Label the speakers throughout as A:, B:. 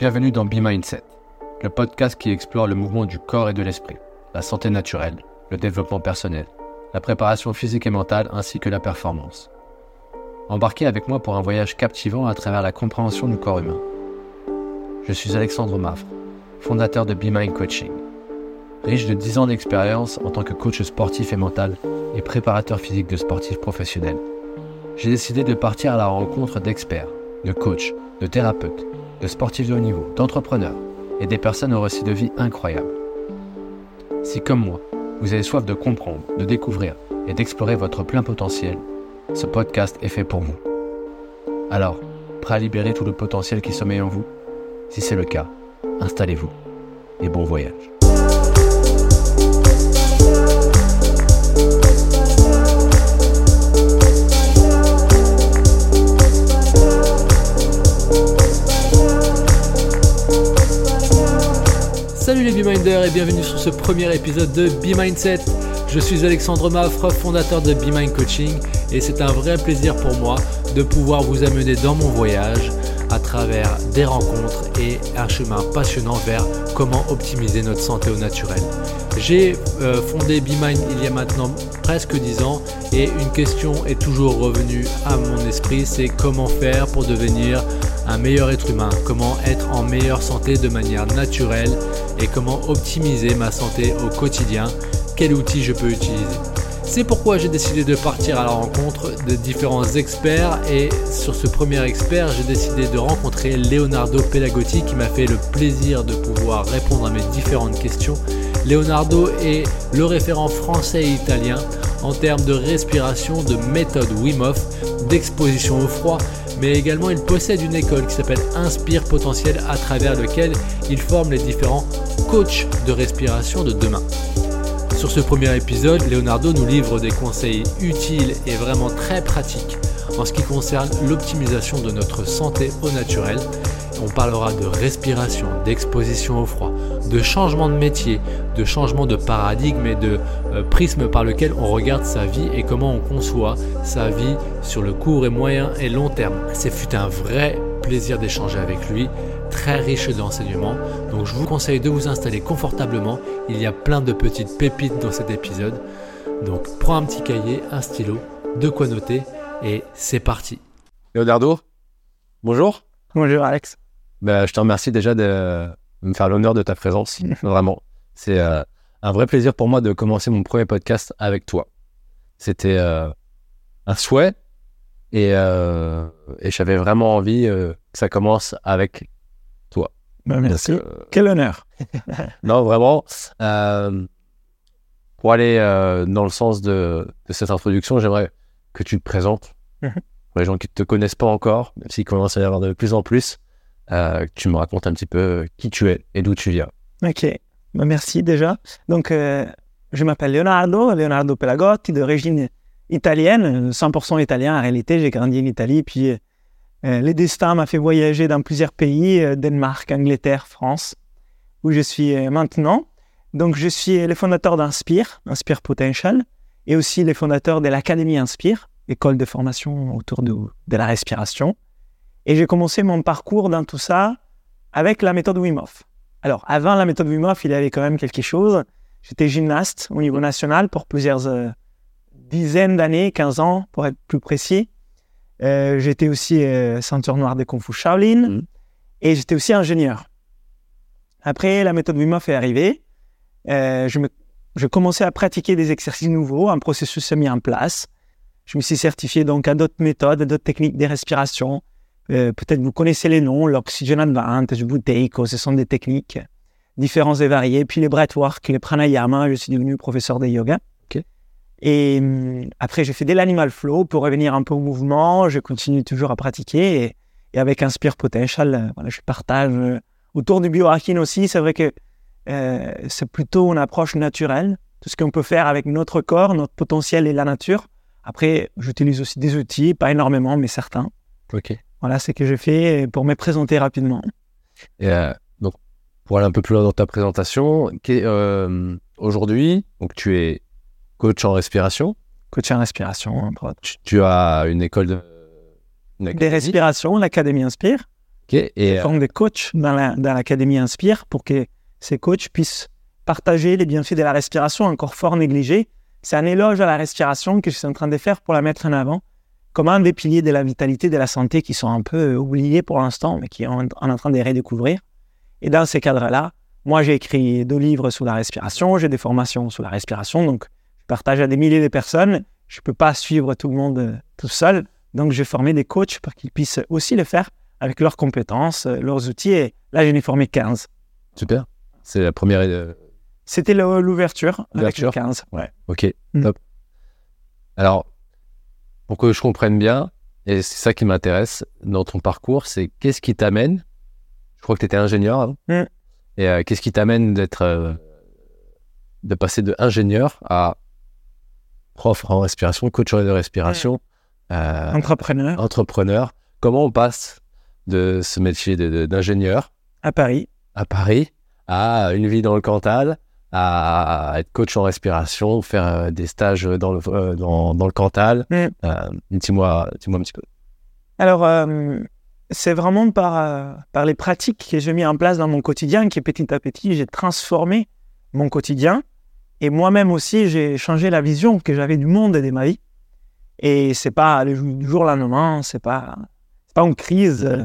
A: Bienvenue dans Be Mindset, le podcast qui explore le mouvement du corps et de l'esprit, la santé naturelle, le développement personnel, la préparation physique et mentale ainsi que la performance. Embarquez avec moi pour un voyage captivant à travers la compréhension du corps humain. Je suis Alexandre Mafre, fondateur de Be Mind Coaching. Riche de 10 ans d'expérience en tant que coach sportif et mental et préparateur physique de sportifs professionnels, j'ai décidé de partir à la rencontre d'experts, de coachs, de thérapeutes, de sportifs de haut niveau, d'entrepreneurs et des personnes au récit de vie incroyables. Si comme moi, vous avez soif de comprendre, de découvrir et d'explorer votre plein potentiel, ce podcast est fait pour vous. Alors, prêt à libérer tout le potentiel qui sommeille en vous? Si c'est le cas, installez-vous et bon voyage.
B: Salut les B-Minders et bienvenue sur ce premier épisode de Be Mindset. Je suis Alexandre Maffre, fondateur de Be Mind Coaching et c'est un vrai plaisir pour moi de pouvoir vous amener dans mon voyage à travers des rencontres et un chemin passionnant vers comment optimiser notre santé au naturel. J'ai euh, fondé BeMind il y a maintenant presque 10 ans et une question est toujours revenue à mon esprit, c'est comment faire pour devenir un meilleur être humain, comment être en meilleure santé de manière naturelle et comment optimiser ma santé au quotidien, quel outil je peux utiliser. C'est pourquoi j'ai décidé de partir à la rencontre de différents experts et sur ce premier expert, j'ai décidé de rencontrer Leonardo Pelagotti qui m'a fait le plaisir de pouvoir répondre à mes différentes questions. Leonardo est le référent français et italien en termes de respiration, de méthode Wim Hof, d'exposition au froid, mais également il possède une école qui s'appelle Inspire Potentiel à travers lequel il forme les différents coachs de respiration de demain. Sur ce premier épisode, Leonardo nous livre des conseils utiles et vraiment très pratiques en ce qui concerne l'optimisation de notre santé au naturel. On parlera de respiration, d'exposition au froid, de changement de métier, de changement de paradigme et de euh, prisme par lequel on regarde sa vie et comment on conçoit sa vie sur le court et moyen et long terme. C'est un vrai plaisir d'échanger avec lui très riche d'enseignements. Donc je vous conseille de vous installer confortablement. Il y a plein de petites pépites dans cet épisode. Donc prends un petit cahier, un stylo, de quoi noter et c'est parti.
A: Leonardo, bonjour.
C: Bonjour Alex.
A: Ben, je te remercie déjà de me faire l'honneur de ta présence. Vraiment. C'est euh, un vrai plaisir pour moi de commencer mon premier podcast avec toi. C'était euh, un souhait et, euh, et j'avais vraiment envie que ça commence avec toi.
C: Ben, merci.
A: Euh,
C: Quel honneur.
A: non, vraiment. euh, pour aller euh, dans le sens de, de cette introduction, j'aimerais que tu te présentes.
C: Mhm.
A: Pour les gens qui ne te connaissent pas encore, même s'il commence à y avoir de plus en plus, euh, que tu me racontes un petit peu qui tu es et d'où tu viens.
C: Ok. Ben, merci déjà. Donc, je m'appelle Leonardo, Leonardo Pelagotti, d'origine italienne, 100% italien en réalité. J'ai grandi en Italie, puis le destin m'a fait voyager dans plusieurs pays, euh, Danemark, Angleterre, France, où je suis euh, maintenant. Donc, je suis le fondateur d'Inspire, Inspire Potential, et aussi le fondateur de l'Académie Inspire, école de formation autour de, la respiration. Et j'ai commencé mon parcours dans tout ça avec la méthode Wim. Alors, avant la méthode Wim il y avait quand même quelque chose. J'étais gymnaste au niveau national pour plusieurs euh, dizaines d'années, 15 ans pour être plus précis. Euh, j'étais aussi euh, ceinture noire de Kung Fu Shaolin
A: Mhm.
C: et j'étais aussi ingénieur. Après, la méthode Wim Hof est arrivée. Euh, je, me, je commençais à pratiquer des exercices nouveaux, un processus s'est mis en place. Je me suis certifié donc à d'autres méthodes, à d'autres techniques de respiration. Euh, Peut-être vous connaissez les noms, l'Oxygen Advantage, Buteyko, ce sont des techniques différentes et variées. Puis les breathwork, les pranayama, je suis devenu professeur de yoga. Et hum, après, j'ai fait de l'animal flow pour revenir un peu au mouvement. Je continue toujours à pratiquer. Et, et avec Inspire Potential, euh, voilà, je partage euh, autour du biohacking aussi. C'est vrai que euh, c'est plutôt une approche naturelle. Tout ce qu'on peut faire avec notre corps, notre potentiel et la nature. Après, j'utilise aussi des outils, pas énormément, mais certains.
A: Ok.
C: Voilà ce que j'ai fait pour me présenter rapidement.
A: Et euh, donc, pour aller un peu plus loin dans ta présentation, euh, aujourd'hui, donc tu es coach en respiration.
C: Coach en respiration.
A: Tu, tu as une école de. une
C: Des respirations, l'Académie Inspire.
A: Ok. Et euh,
C: forme des coachs dans la- dans l'Académie Inspire pour que ces coachs puissent partager les bienfaits de la respiration encore fort négligés. C'est un éloge à la respiration que je suis en train de faire pour la mettre en avant comme un des piliers de la vitalité, de la santé qui sont un peu oubliés pour l'instant, mais qui sont en, en train de les redécouvrir. Et dans ces cadres-là, moi, j'ai écrit deux livres sur la respiration, j'ai des formations sur la respiration, donc partage à des milliers de personnes. Je ne peux pas suivre tout le monde euh, tout seul, donc j'ai formé des coachs pour qu'ils puissent aussi le faire avec leurs compétences, euh, leurs outils. Et là, j'en ai formé 15.
A: super. C'est la première. euh,
C: C'était l'ouverture avec les
A: L'ouverture.
C: 15. Ouais.
A: Ok,
C: Mm.
A: top. Alors, pour que je comprenne bien, et c'est ça qui m'intéresse dans ton parcours, c'est qu'est-ce qui t'amène Je crois que tu étais ingénieur avant.
C: Mm.
A: Et euh, qu'est-ce qui t'amène d'être. euh, de passer de ingénieur à prof en respiration, coach de respiration, euh,
C: Entrepreneur
A: entrepreneur Comment on passe de ce métier d'ingénieur
C: à Paris.
A: à Paris à une vie dans le Cantal, à être coach en respiration, faire euh, des stages dans le, euh, dans, dans le Cantal.
C: Mm.
A: Euh, dis-moi, un petit peu.
C: Alors, euh, c'est vraiment par, par les pratiques que j'ai mis en place dans mon quotidien que petit à petit, j'ai transformé mon quotidien. Et moi-même aussi, j'ai changé la vision que j'avais du monde et de ma vie. Et c'est pas le jour- du jour au lendemain, c'est pas, c'est pas une crise euh,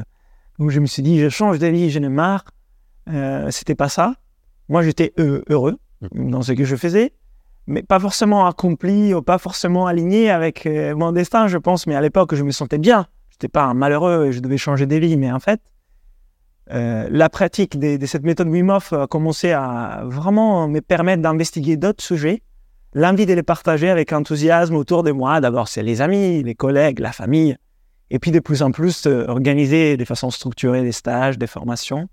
C: où je me suis dit, je change de vie, j'en ai marre. Euh, C'était pas ça. Moi, j'étais heu- heureux dans ce que je faisais, mais pas forcément accompli ou pas forcément aligné avec euh, mon destin, je pense. Mais à l'époque, je me sentais bien. Je n'étais pas un malheureux et je devais changer des vies. Mais en fait, euh, la pratique de, de cette méthode Wim Hof a commencé à vraiment me permettre d'investiguer d'autres sujets, l'envie de les partager avec enthousiasme autour de moi. D'abord, c'est les amis, les collègues, la famille. Et puis, de plus en plus, euh, organiser de façon structurée des stages, des formations.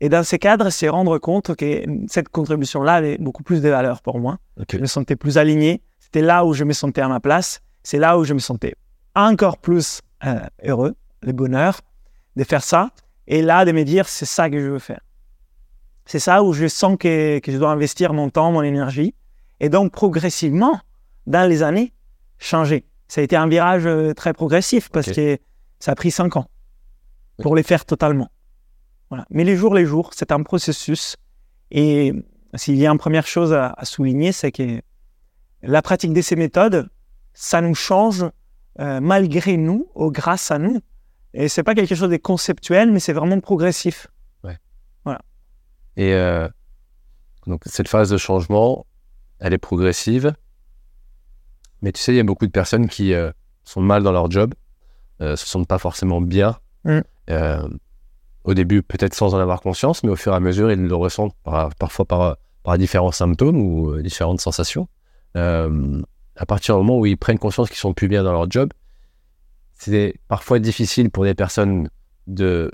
C: Et dans ces cadres, c'est rendre compte que cette contribution-là avait beaucoup plus de valeur pour moi. Je me sentais plus aligné. C'était là où je me sentais à ma place. C'est là où je me sentais encore plus euh, heureux, le bonheur de faire ça. Et là, de me dire, c'est ça que je veux faire. C'est ça où je sens que, que je dois investir mon temps, mon énergie. Et donc, progressivement, dans les années, changer. Ça a été un virage euh, très progressif parce que ça a pris cinq ans pour les faire totalement. Voilà. Mais les jours, les jours, c'est un processus. Et s'il y a une première chose à, à souligner, c'est que la pratique de ces méthodes, ça nous change euh, malgré nous ou grâce à nous. Et c'est pas quelque chose de conceptuel, mais c'est vraiment progressif.
A: Et euh, donc, cette phase de changement, elle est progressive. Mais tu sais, il y a beaucoup de personnes qui euh, sont mal dans leur job, euh, se sentent pas forcément bien.
C: Mm.
A: Au début, peut-être sans en avoir conscience, mais au fur et à mesure, ils le ressentent par- parfois par, par différents symptômes ou différentes sensations. À partir du moment où ils prennent conscience qu'ils sont plus bien dans leur job, c'est parfois difficile pour des personnes de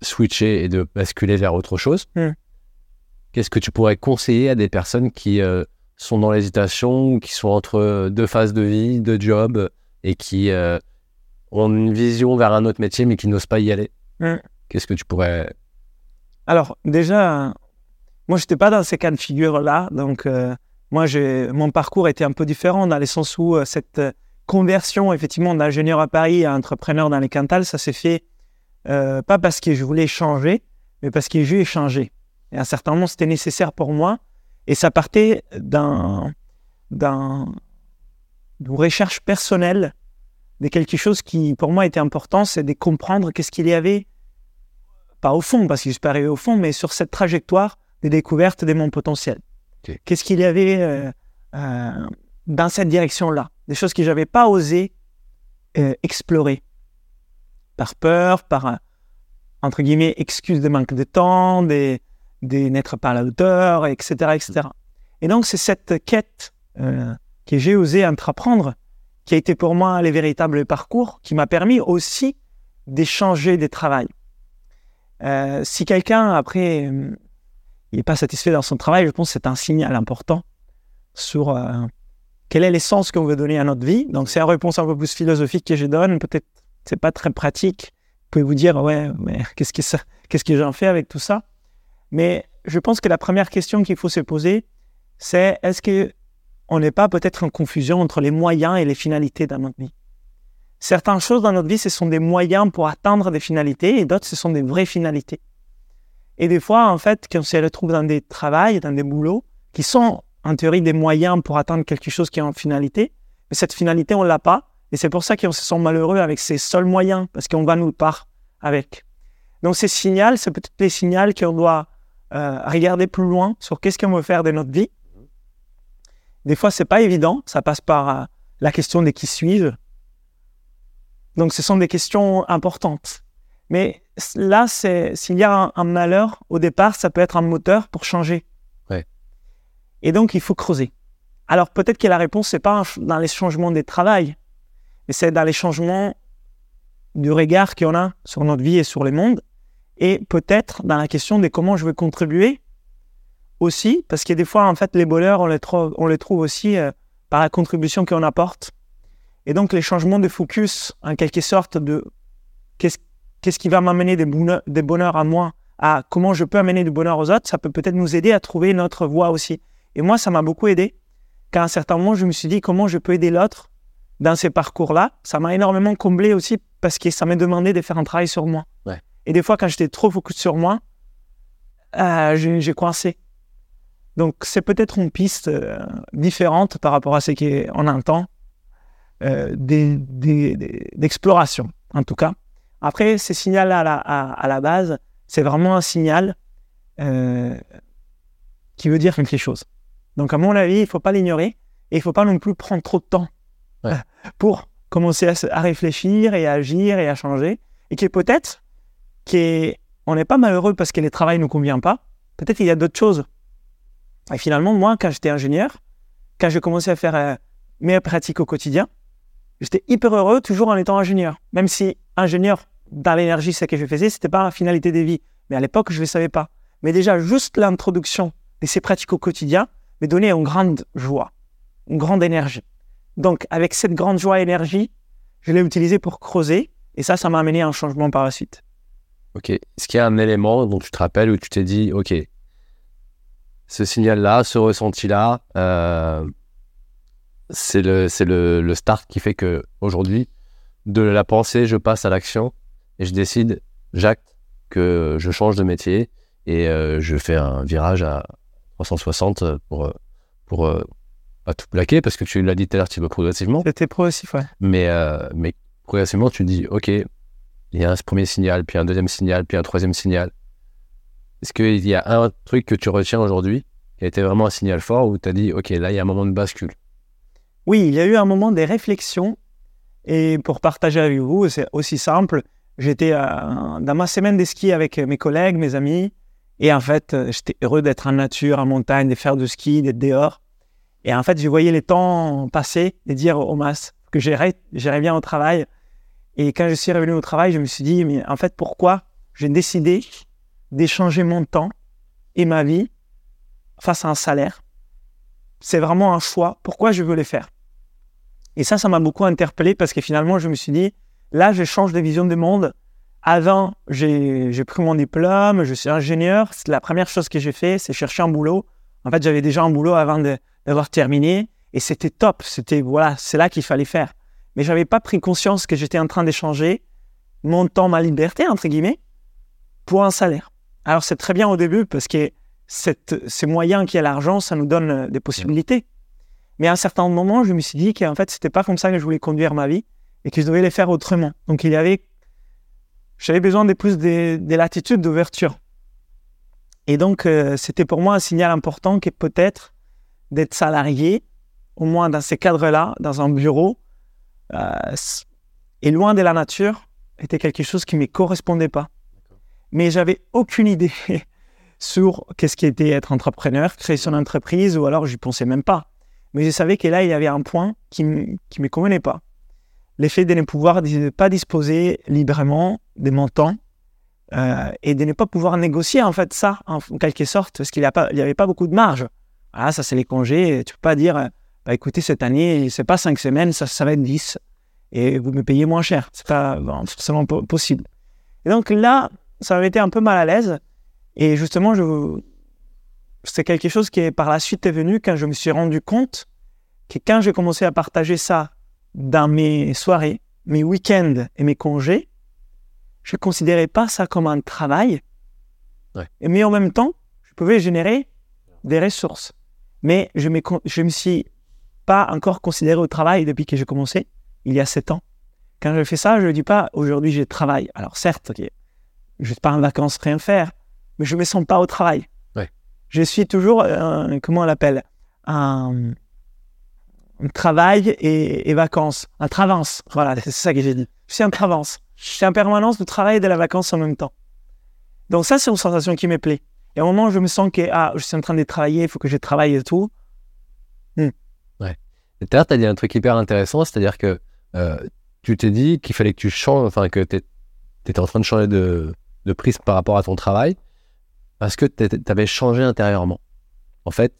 A: switcher et de basculer vers autre chose.
C: Mm.
A: Qu'est-ce que tu pourrais conseiller à des personnes qui euh, sont dans l'hésitation, qui sont entre deux phases de vie, deux jobs, et qui euh, ont une vision vers un autre métier, mais qui n'osent pas y aller?
C: Mm.
A: Qu'est-ce que tu pourrais...
C: Alors, déjà, moi, je n'étais pas dans ces cas de figure-là. Donc, euh, moi, j'ai- mon parcours était un peu différent dans le sens où cette conversion, effectivement, d'ingénieur à Paris à entrepreneur dans les Cantal, ça s'est fait euh, pas parce que je voulais changer, mais parce que j'ai changé. Et à un certain moment, c'était nécessaire pour moi. Et ça partait d'un, d'un, d'une recherche personnelle de quelque chose qui, pour moi, était important, c'est de comprendre qu'est-ce qu'il y avait pas au fond, parce que je suis pas arrivé au fond, mais sur cette trajectoire de découverte de mon potentiel. Qu'est-ce qu'il y avait euh, euh, dans cette direction-là Des choses que j'avais pas osé euh, explorer. Par peur, par, euh, entre guillemets, excuse de manque de temps, de, de n'être pas à la hauteur, etc. etc. Et donc, c'est cette quête euh, que j'ai osé entreprendre qui a été pour moi le véritable parcours, qui m'a permis aussi d'échanger des travails. Euh, si quelqu'un, après, il n'est pas satisfait dans son travail, je pense que c'est un signal important sur quel est l'essence qu'on veut donner à notre vie? Donc, c'est une réponse un peu plus philosophique que je donne. Peut-être c'est pas très pratique. Vous pouvez vous dire, ouais, mais qu'est-ce que, j'en fais avec tout ça? Mais je pense que la première question qu'il faut se poser, c'est est-ce que on n'est pas peut-être en confusion entre les moyens et les finalités dans notre vie? Certaines choses dans notre vie, ce sont des moyens pour atteindre des finalités et d'autres, ce sont des vraies finalités. Et des fois, en fait, quand on se retrouve dans des travails, dans des boulots, qui sont en théorie des moyens pour atteindre quelque chose qui est en finalité, mais cette finalité, on l'a pas. Et c'est pour ça qu'on se sent malheureux avec ces seuls moyens, parce qu'on va nous part avec. Donc ces signaux, c'est peut-être les signaux qu'on doit euh, regarder plus loin sur qu'est-ce qu'on veut faire de notre vie. Des fois, c'est pas évident. Ça passe par euh, la question des qui suis-je. Donc, ce sont des questions importantes. Mais là, s'il y a un, malheur au départ, ça peut être un moteur pour changer. Et donc, il faut creuser. Alors, peut-être que la réponse c'est pas dans les changements des travails, mais c'est dans les changements du regard qu'on a sur notre vie et sur le monde, et peut-être dans la question de comment je veux contribuer aussi, parce que des fois, en fait, les bonheurs, on les trouve, aussi euh, par la contribution qu'on apporte. Et donc, les changements de focus, en quelque sorte, de qu'est-ce, qu'est-ce qui va m'amener des des bonheurs à moi, à comment je peux amener du bonheur aux autres, ça peut peut-être nous aider à trouver notre voie aussi. Et moi, ça m'a beaucoup aidé. Qu'à un certain moment, je me suis dit comment je peux aider l'autre dans ces parcours-là? Ça m'a énormément comblé aussi parce que ça m'a demandé de faire un travail sur moi. Et des fois, quand j'étais trop focus sur moi, euh, j'ai coincé. Donc, c'est peut-être une piste euh, différente par rapport à ce qu'on entend euh, d'exploration, en tout cas. Après, ces signaux-là à la, à, la, base, c'est vraiment un signal euh, qui veut dire quelque chose. Donc, à mon avis, il ne faut pas l'ignorer et il ne faut pas non plus prendre trop de temps pour commencer à, à, réfléchir et à agir et à changer. Et qui peut-être qu'on n'est pas malheureux parce que le travail ne nous convient pas. Peut-être qu'il y a d'autres choses et finalement, moi, quand j'étais ingénieur, quand j'ai commencé à faire euh, mes pratiques au quotidien, j'étais hyper heureux toujours en étant ingénieur. Même si ingénieur dans l'énergie, ce que je faisais, c'était pas la finalité des vies. Mais à l'époque, je ne le savais pas. Mais déjà, juste l'introduction de ces pratiques au quotidien me donnait une grande joie, une grande énergie. Donc, avec cette grande joie et énergie, je l'ai utilisé pour creuser. Et ça, ça m'a amené à un changement par la suite.
A: Ok. Est-ce qu'il y a un élément dont tu te rappelles où tu t'es dit, ok, ce signal-là, ce ressenti-là, euh, c'est le, le, le, start qui fait que aujourd'hui, de la pensée, je passe à l'action et je décide, j'acte que je change de métier et euh, je fais un virage à 360 pour, pour euh, pas tout plaquer parce que tu l'as dit tout à l'heure, tu vas progressivement.
C: C'était progressif, ouais.
A: Mais, mais progressivement, tu dis, OK, il y a un premier signal, puis un deuxième signal, puis un troisième signal. Est-ce qu'il y a un truc que tu retiens aujourd'hui qui a été vraiment un signal fort où tu as dit, OK, là, il y a un moment de bascule?
C: Oui, il y a eu un moment des réflexions. Et pour partager avec vous, c'est aussi simple. J'étais euh, dans ma semaine de ski avec mes collègues, mes amis. Et en fait, euh, j'étais heureux d'être en nature, en montagne, de faire du ski, d'être dehors. Et en fait, je voyais les temps passer et dire au mas que j'irais bien au travail. Et quand je suis revenu au travail, je me suis dit, mais en fait, pourquoi j'ai décidé d'échanger mon temps et ma vie face à un salaire? C'est vraiment un choix. Pourquoi je veux les faire? Et ça, ça m'a beaucoup interpellé parce que finalement, je me suis dit, là, je change de vision du monde. Avant, j'ai pris mon diplôme, je suis ingénieur. La première chose que j'ai fait, c'est chercher un boulot. En fait, j'avais déjà un boulot avant d'avoir terminé et c'était top. C'était voilà, c'est là qu'il fallait faire. Mais j'avais pas pris conscience que j'étais en train d'échanger mon temps, ma liberté entre guillemets, pour un salaire. Alors c'est très bien au début parce que cette, ces moyens qui a l'argent, ça nous donne euh, des possibilités. Mais à un certain moment, je me suis dit qu'en fait, c'était pas comme ça que je voulais conduire ma vie et que je devais les faire autrement. Donc il y avait, j'avais besoin de plus de, de latitude, d'ouverture. Et donc euh, c'était pour moi un signal important que peut-être d'être salarié, au moins dans ces cadres-là, dans un bureau, euh, et loin de la nature, était quelque chose qui ne me correspondait pas mais j'avais aucune idée sur qu'est-ce qui était être entrepreneur, créer son entreprise, ou alors je pensais même pas. Mais je savais que là, il y avait un point qui ne me convenait pas. L'effet de ne pouvoir pas disposer librement de mon temps euh, et de ne pas pouvoir négocier en fait ça, en, quelque sorte, parce qu'il n'y avait pas beaucoup de marge. Ah, ça, c'est les congés. Tu peux pas dire, bah, écoutez, cette année, c'est pas cinq semaines, ça, ça va être 10 et vous me payez moins cher. C'est pas forcément possible. Et donc là, ça m'avait été un peu mal à l'aise. Et justement, c'est quelque chose qui par la suite est venu quand je me suis rendu compte que quand j'ai commencé à partager ça dans mes soirées, mes week-ends et mes congés, je ne considérais pas ça comme un travail.
A: Ouais.
C: Mais en même temps, je pouvais générer des ressources. Mais je ne je me suis pas encore considéré au travail depuis que j'ai commencé, il y a sept ans. Quand je fais ça, je ne dis pas aujourd'hui je travaille. Alors certes, je ne suis pas en vacances rien faire, mais je ne me sens pas au travail.
A: Ouais.
C: Je suis toujours, euh, comment on l'appelle, un travail et, vacances, un travance. Voilà, c'est ça que j'ai dit. Je suis en travance. Suis en permanence de travail et de la vacance en même temps. Donc ça, c'est une sensation qui me plaît. Et au moment où je me sens que ah, je suis en train de travailler, il faut que je travaille et tout.
A: Et tout à tu as dit un truc hyper intéressant, c'est-à-dire que euh, tu t'es dit qu'il fallait que tu changes, enfin que tu étais en train de changer de, de prise par rapport à ton travail parce que tu avais changé intérieurement. En fait,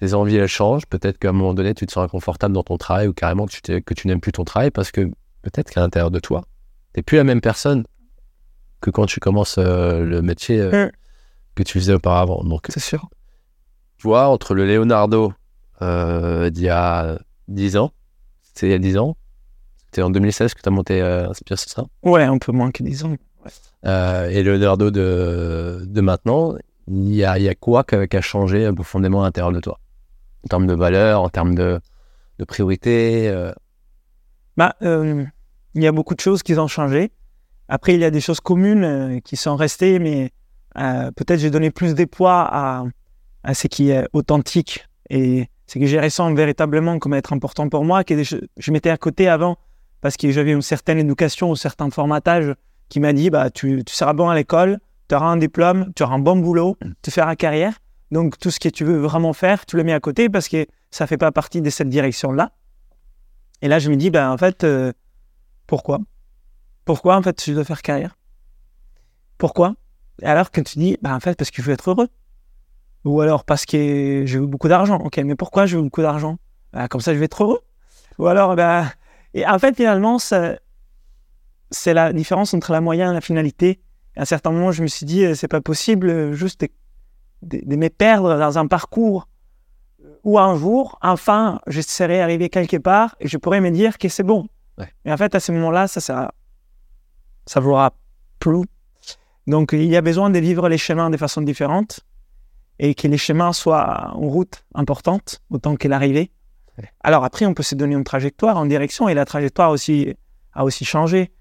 A: tes envies, elles changent. Peut-être qu'à un moment donné, tu te sens inconfortable dans ton travail ou carrément que tu, t'es- que tu n'aimes plus ton travail parce que peut-être qu'à l'intérieur de toi, tu n'es plus la même personne que quand tu commences euh, le métier euh,
C: Mm.
A: que tu faisais auparavant. Donc,
C: C'est sûr.
A: tu vois, entre le Leonardo euh, d'il y a 10 ans, c'était il y a 10 ans, c'était en 2016 que tu as monté Inspire, c'est ça?
C: Ouais, un peu moins que 10 ans.
A: Et le Leonardo de, de maintenant, il y a, il y a quoi qui a, changé profondément à l'intérieur de toi? En termes de valeur, en termes de, de priorité euh,
C: Bah, euh, il y a beaucoup de choses qui ont changé. Après, il y a des choses communes euh, qui sont restées, mais peut-être j'ai donné plus de poids à, à ce qui est authentique et ce que je ressens véritablement comme être important pour moi, que je, je m'étais à côté avant parce que j'avais une certaine éducation, un certain formatage qui m'a dit bah, tu, tu seras bon à l'école, tu auras un diplôme, tu auras un bon boulot, tu feras carrière. Donc, tout ce que tu veux vraiment faire, tu le mets à côté parce que ça fait pas partie de cette direction-là. Et là, je me dis, ben, en fait, euh, pourquoi? Pourquoi, en fait, je dois faire carrière? Pourquoi? Alors que tu dis, ben, en fait, parce que je veux être heureux. Ou alors parce que je veux beaucoup d'argent. Ok, mais pourquoi je veux beaucoup d'argent? Ben, Comme ça, je vais être heureux. Ou alors, ben... Et en fait, finalement, c'est la différence entre la moyenne et la finalité. À un certain moment, je me suis dit, euh, c'est pas possible euh, juste de, me perdre dans un parcours où un jour, enfin, je serai arrivé quelque part et je pourrais me dire que c'est bon.
A: Ouais.
C: Mais en fait, à ce moment-là, ça sera, ça vaudra plus. Donc, il y a besoin de vivre les chemins de façon différente et que les chemins soient en route importante autant que l'arrivée.
A: Ouais.
C: Alors après, on peut se donner une trajectoire en direction et la trajectoire aussi a aussi changé.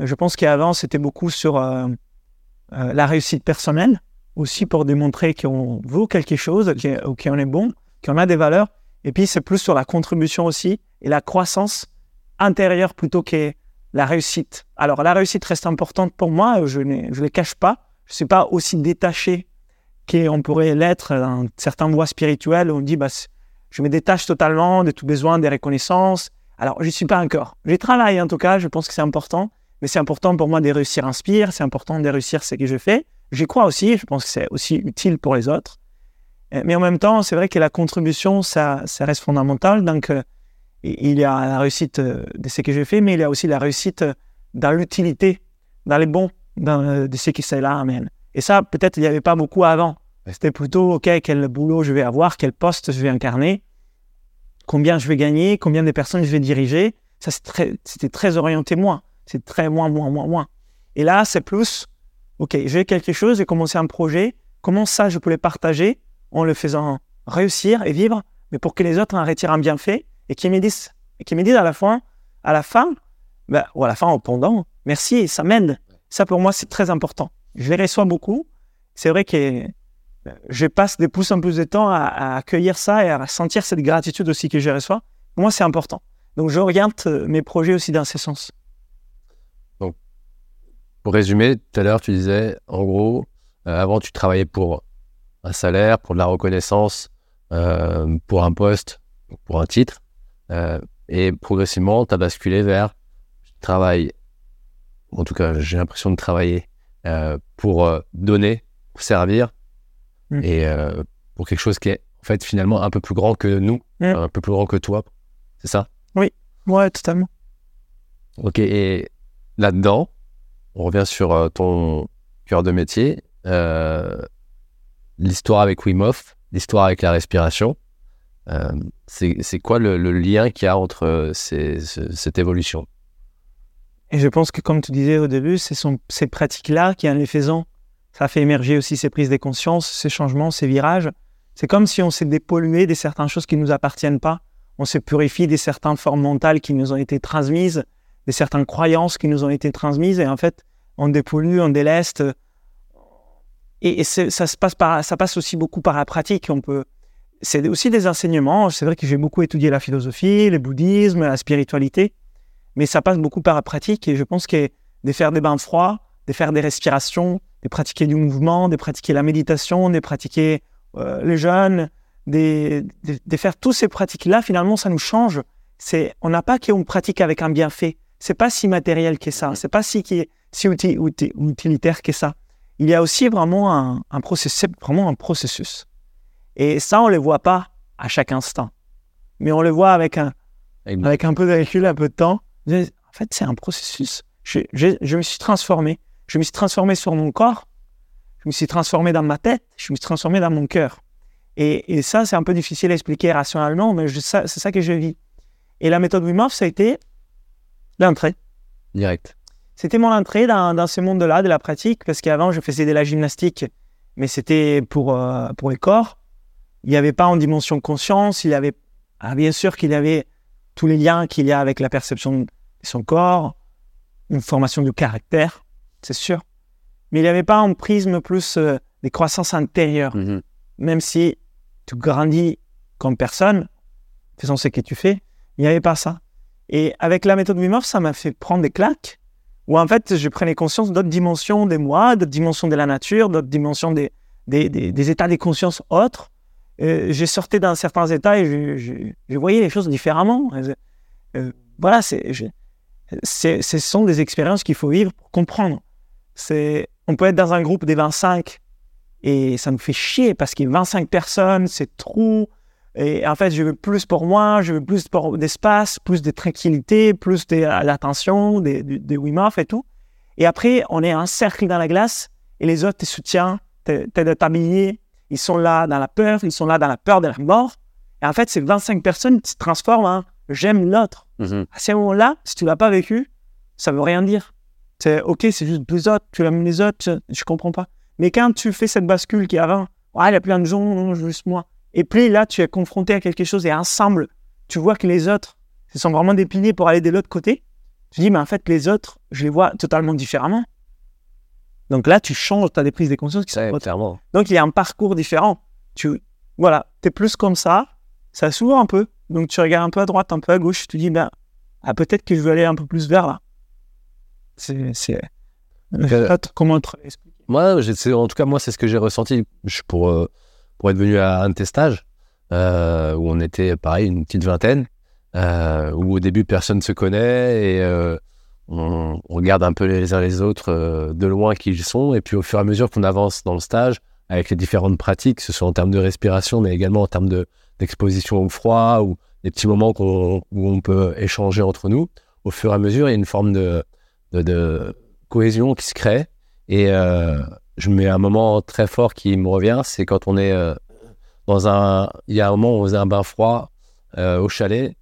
C: Je pense qu'avant, c'était beaucoup sur euh, euh, la réussite personnelle, aussi pour démontrer qu'on vaut quelque chose, qu'on est bon, qu'on a des valeurs. Et puis, c'est plus sur la contribution aussi et la croissance intérieure plutôt que la réussite. Alors, la réussite reste importante pour moi, je ne je cache pas. Je ne suis pas aussi détaché qu'on pourrait l'être dans certaines voies spirituelles où on dit bah, je me détache totalement de tout besoin des reconnaissances. Alors, je n'y suis pas encore. Je travaille en tout cas, je pense que c'est important. Mais c'est important pour moi de réussir Inspire, c'est important de réussir ce que je fais. J'y crois aussi, je pense que c'est aussi utile pour les autres. Euh, Mais en même temps, c'est vrai que la contribution, ça, ça reste fondamental. Donc, euh, il y a la réussite euh, de ce que je fais, mais il y a aussi la réussite dans l'utilité, dans les bons, de ce que cela amène. Et ça, peut-être, il n'y avait pas beaucoup avant. C'était plutôt, OK, quel boulot je vais avoir, quel poste je vais incarner, combien je vais gagner, combien de personnes je vais diriger. Ça, c'est très- c'était très orienté moi. C'est très moins, moins, moins, moins. Et là, c'est plus, OK, j'ai quelque chose, j'ai commencé un projet. Comment ça, je peux le partager en le faisant réussir et vivre, mais pour que les autres en retirent un bienfait et qu'ils me disent, et qu'ils me disent à la fin, à la fin, ben, ou à la fin, au pendant, merci, ça m'aide. Ça, pour moi, c'est très important. Je les reçois beaucoup. C'est vrai que euh, je passe de plus en plus de temps à, accueillir ça et à sentir cette gratitude aussi que je reçois. Pour moi, c'est important. Donc, je euh, mes projets aussi dans ce sens.
A: Pour résumer, tout à l'heure, tu disais, en gros, euh, avant, tu travaillais pour un salaire, pour de la reconnaissance, euh, pour un poste, pour un titre. euh, et progressivement, tu as basculé vers je travaille, en tout cas, j'ai l'impression de travailler pour donner, pour servir,
C: Mm.
A: et pour quelque chose qui est en fait finalement un peu plus grand que nous,
C: Mm.
A: un peu plus grand que toi. C'est ça?
C: Ouais, totalement.
A: Ok, et là-dedans, on revient sur euh, ton cœur de métier, euh, l'histoire avec Wim l'histoire avec la respiration. Euh, c'est quoi le, lien qu'il y a entre cette évolution?
C: Et je pense que, comme tu disais au début, c'est ces pratiques-là qui, en les faisant, ça fait émerger aussi ces prises de conscience, ces changements, ces virages. C'est comme si on s'est dépollué de certaines choses qui ne nous appartiennent pas. On s'est purifié de certaines formes mentales qui nous ont été transmises, de certaines croyances qui nous ont été transmises. Et en fait, on dépollue, on déleste. Et, ça, se passe par, ça passe aussi beaucoup par la pratique. On peut, c'est aussi des enseignements. C'est vrai que j'ai beaucoup étudié la philosophie, le bouddhisme, la spiritualité mais ça passe beaucoup par la pratique et je pense que de faire des bains froids, de faire des respirations, de pratiquer du mouvement, de pratiquer la méditation, de pratiquer euh, les jeûnes, de, de, faire toutes ces pratiques-là, finalement, ça nous change. C'est, on n'a pas qu'on pratique avec un bienfait. C'est pas si matériel que ça. C'est pas si, qui si utilitaire que ça. Il y a aussi vraiment un, un, processus, vraiment un processus. Et ça, on ne le voit pas à chaque instant. Mais on le voit avec un, avec un peu de recul, un peu de temps. En fait, c'est un processus. Je, me suis transformé. Je me suis transformé sur mon corps. Je me suis transformé dans ma tête. Je me suis transformé dans mon cœur. Et, ça, c'est un peu difficile à expliquer rationnellement, mais c'est ça que je vis. Et la méthode Wim Hof, ça a été l'entrée.
A: Direct.
C: C'était mon entrée dans, ce monde-là de la pratique, parce qu'avant, je faisais de la gymnastique, mais c'était pour, euh, pour les corps. Il n'y avait pas en dimension conscience. Il y avait, ah, bien sûr qu'il y avait tous les liens qu'il y a avec la perception son corps, une formation de caractère, c'est sûr. Mais il n'y avait pas un prisme plus euh, des croissances intérieures. Mhm. Même si tu grandis comme personne, faisant ce que tu fais, il n'y avait pas ça. Et avec la méthode Wim Hof, ça m'a fait prendre des claques, où en fait, je prenais conscience d'autres dimensions des moi, d'autres dimensions de la nature, d'autres dimensions des, états des consciences autres. j'ai sorti dans certains états et je, voyais les choses différemment. Euh, voilà, c'est, ce sont des expériences qu'il faut vivre pour comprendre. On peut être dans un groupe des 25 et ça nous fait chier parce qu'il y a 25 personnes, c'est trop. Et en fait, je veux plus pour moi, je veux plus d'espace, plus de tranquillité, plus de, de, de Wim Hof et tout. Et après, on est un cercle dans la glace et les autres te soutiennent, t'aident à t'habiller. Ils sont là dans la peur, ils sont là dans la peur de la mort. Et en fait, ces 25 personnes se transforment en j'aime l'autre. Mhm. À ce moment-là, si tu l'as pas vécu, ça veut rien dire. C'est ok, c'est juste deux autres, tu l'aimes les autres, je comprends pas. Mais quand tu fais cette bascule qui avant, ouais, il y a plein de gens, non, juste moi. Et puis là, tu es confronté à quelque chose et ensemble, tu vois que les autres, ce sont vraiment des piliers pour aller de l'autre côté. Tu dis, mais en fait, les autres, je les vois totalement différemment. Donc là, tu changes, tu as des prises de conscience qui sont
A: clairement.
C: Donc il y a un parcours différent. Tu, voilà, tu es plus comme ça, ça s'ouvre un peu, donc tu regardes un peu à droite, un peu à gauche, tu te dis, ben, ah, peut-être que je veux aller un peu plus vers là. C'est. c'est... Comment te
A: Moi, en tout cas, moi, c'est ce que j'ai ressenti pour, euh, pour être venu à un testage euh, où on était, pareil, une petite vingtaine, euh, où au début, personne ne se connaît et on, regarde un peu les uns les autres de loin qui ils sont. Et puis, au fur et à mesure qu'on avance dans le stage, avec les différentes pratiques, que ce soit en termes de respiration, mais également en termes de, d'exposition au froid ou des petits moments où on peut échanger entre nous, au fur et à mesure, il y a une forme de, de, cohésion qui se crée. Et euh, je mets un moment très fort qui me revient, c'est quand on est euh, dans un... Il y a un moment où on faisait un bain froid euh, au chalet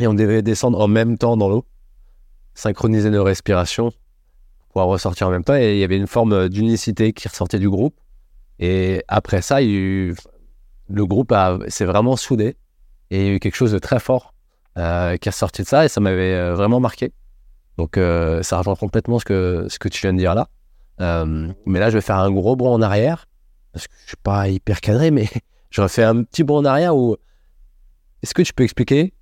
A: et on devait descendre en même temps dans l'eau, synchroniser nos respirations pour pouvoir ressortir en même temps. Et il y avait une forme d'unicité qui ressortait du groupe. Et après ça, il y a eu le groupe s'est vraiment soudé et il y a eu quelque chose de très fort euh, qui a sorti de ça et ça m'avait vraiment marqué. Donc ça rejoint complètement ce que, ce que tu viens de dire là. Mais là, je vais faire un gros bond en arrière parce que je suis pas hyper cadré, mais je refais un petit bond en arrière où est-ce que tu peux expliquer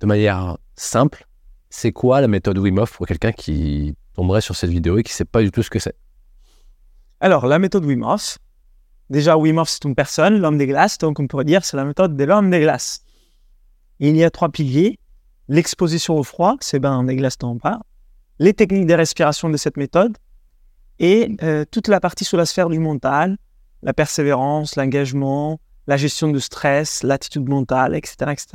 A: de manière simple c'est quoi la méthode Wim Hof pour quelqu'un qui tomberait sur cette vidéo et qui ne sait pas du tout ce que c'est?
C: Alors, la méthode Wim Hof, Déjà, Wim Hof, c'est une personne, l'homme des glaces, donc on pourrait dire c'est la méthode de l'homme des glaces. Il y a trois piliers. L'exposition au froid, c'est ben des glaces dont on parle. Les techniques de respiration de cette méthode et euh, toute la partie sur la sphère du mental, la persévérance, l'engagement, la gestion du stress, l'attitude mentale, etc., etc.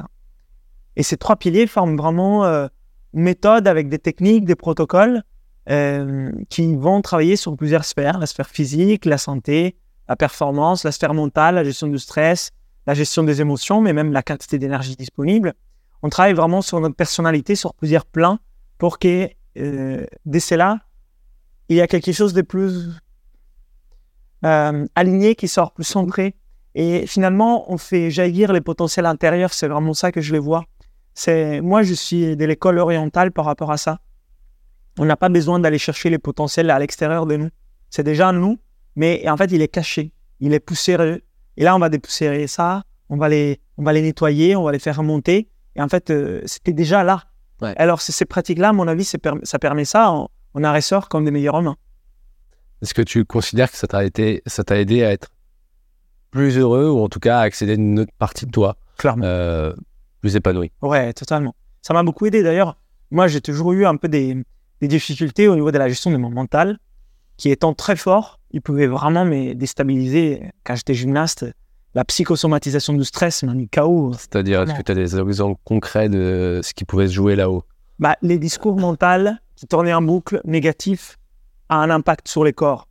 C: Et ces trois piliers forment vraiment euh, une méthode avec des techniques, des protocoles euh, qui vont travailler sur plusieurs sphères, la sphère physique, la santé, la performance, la sphère mentale, la gestion du stress, la gestion des émotions, mais même la quantité d'énergie disponible. On travaille vraiment sur notre personnalité sur plusieurs plans pour que euh, là, il y a quelque chose de plus euh, aligné qui sort, plus centré. Et finalement, on fait jaillir les potentiels intérieurs. C'est vraiment ça que je les vois. C'est moi, je suis de l'école orientale par rapport à ça. On n'a pas besoin d'aller chercher les potentiels à l'extérieur de nous. C'est déjà nous, mais en fait, il est caché, il est poussiéreux. Et là, on va dépoussiérer ça, on va les, on va les nettoyer, on va les faire remonter. Et en fait, euh, c'était déjà là. Alors, ces pratiques-là, à mon avis, ça permet ça. On, on en ressort comme des meilleurs hommes.
A: Est-ce que tu considères que ça t'a été, ça t'a aidé à être plus heureux ou en tout cas à accéder à une autre partie de toi
C: Clairement. Euh,
A: plus épanoui?
C: Ouais, totalement. Ça m'a beaucoup aidé d'ailleurs. Moi, j'ai toujours eu un peu des, des, difficultés au niveau de la gestion de mon mental, qui étant très fort, il pouvait vraiment me déstabiliser. Quand j'étais gymnaste, la psychosomatisation du stress m'a mis KO.
A: C'est-à-dire, est-ce que tu as des exemples concrets de ce qui pouvait se jouer là-haut?
C: Bah, Les discours mentaux qui tournaient en boucle négatifs a un impact sur les corps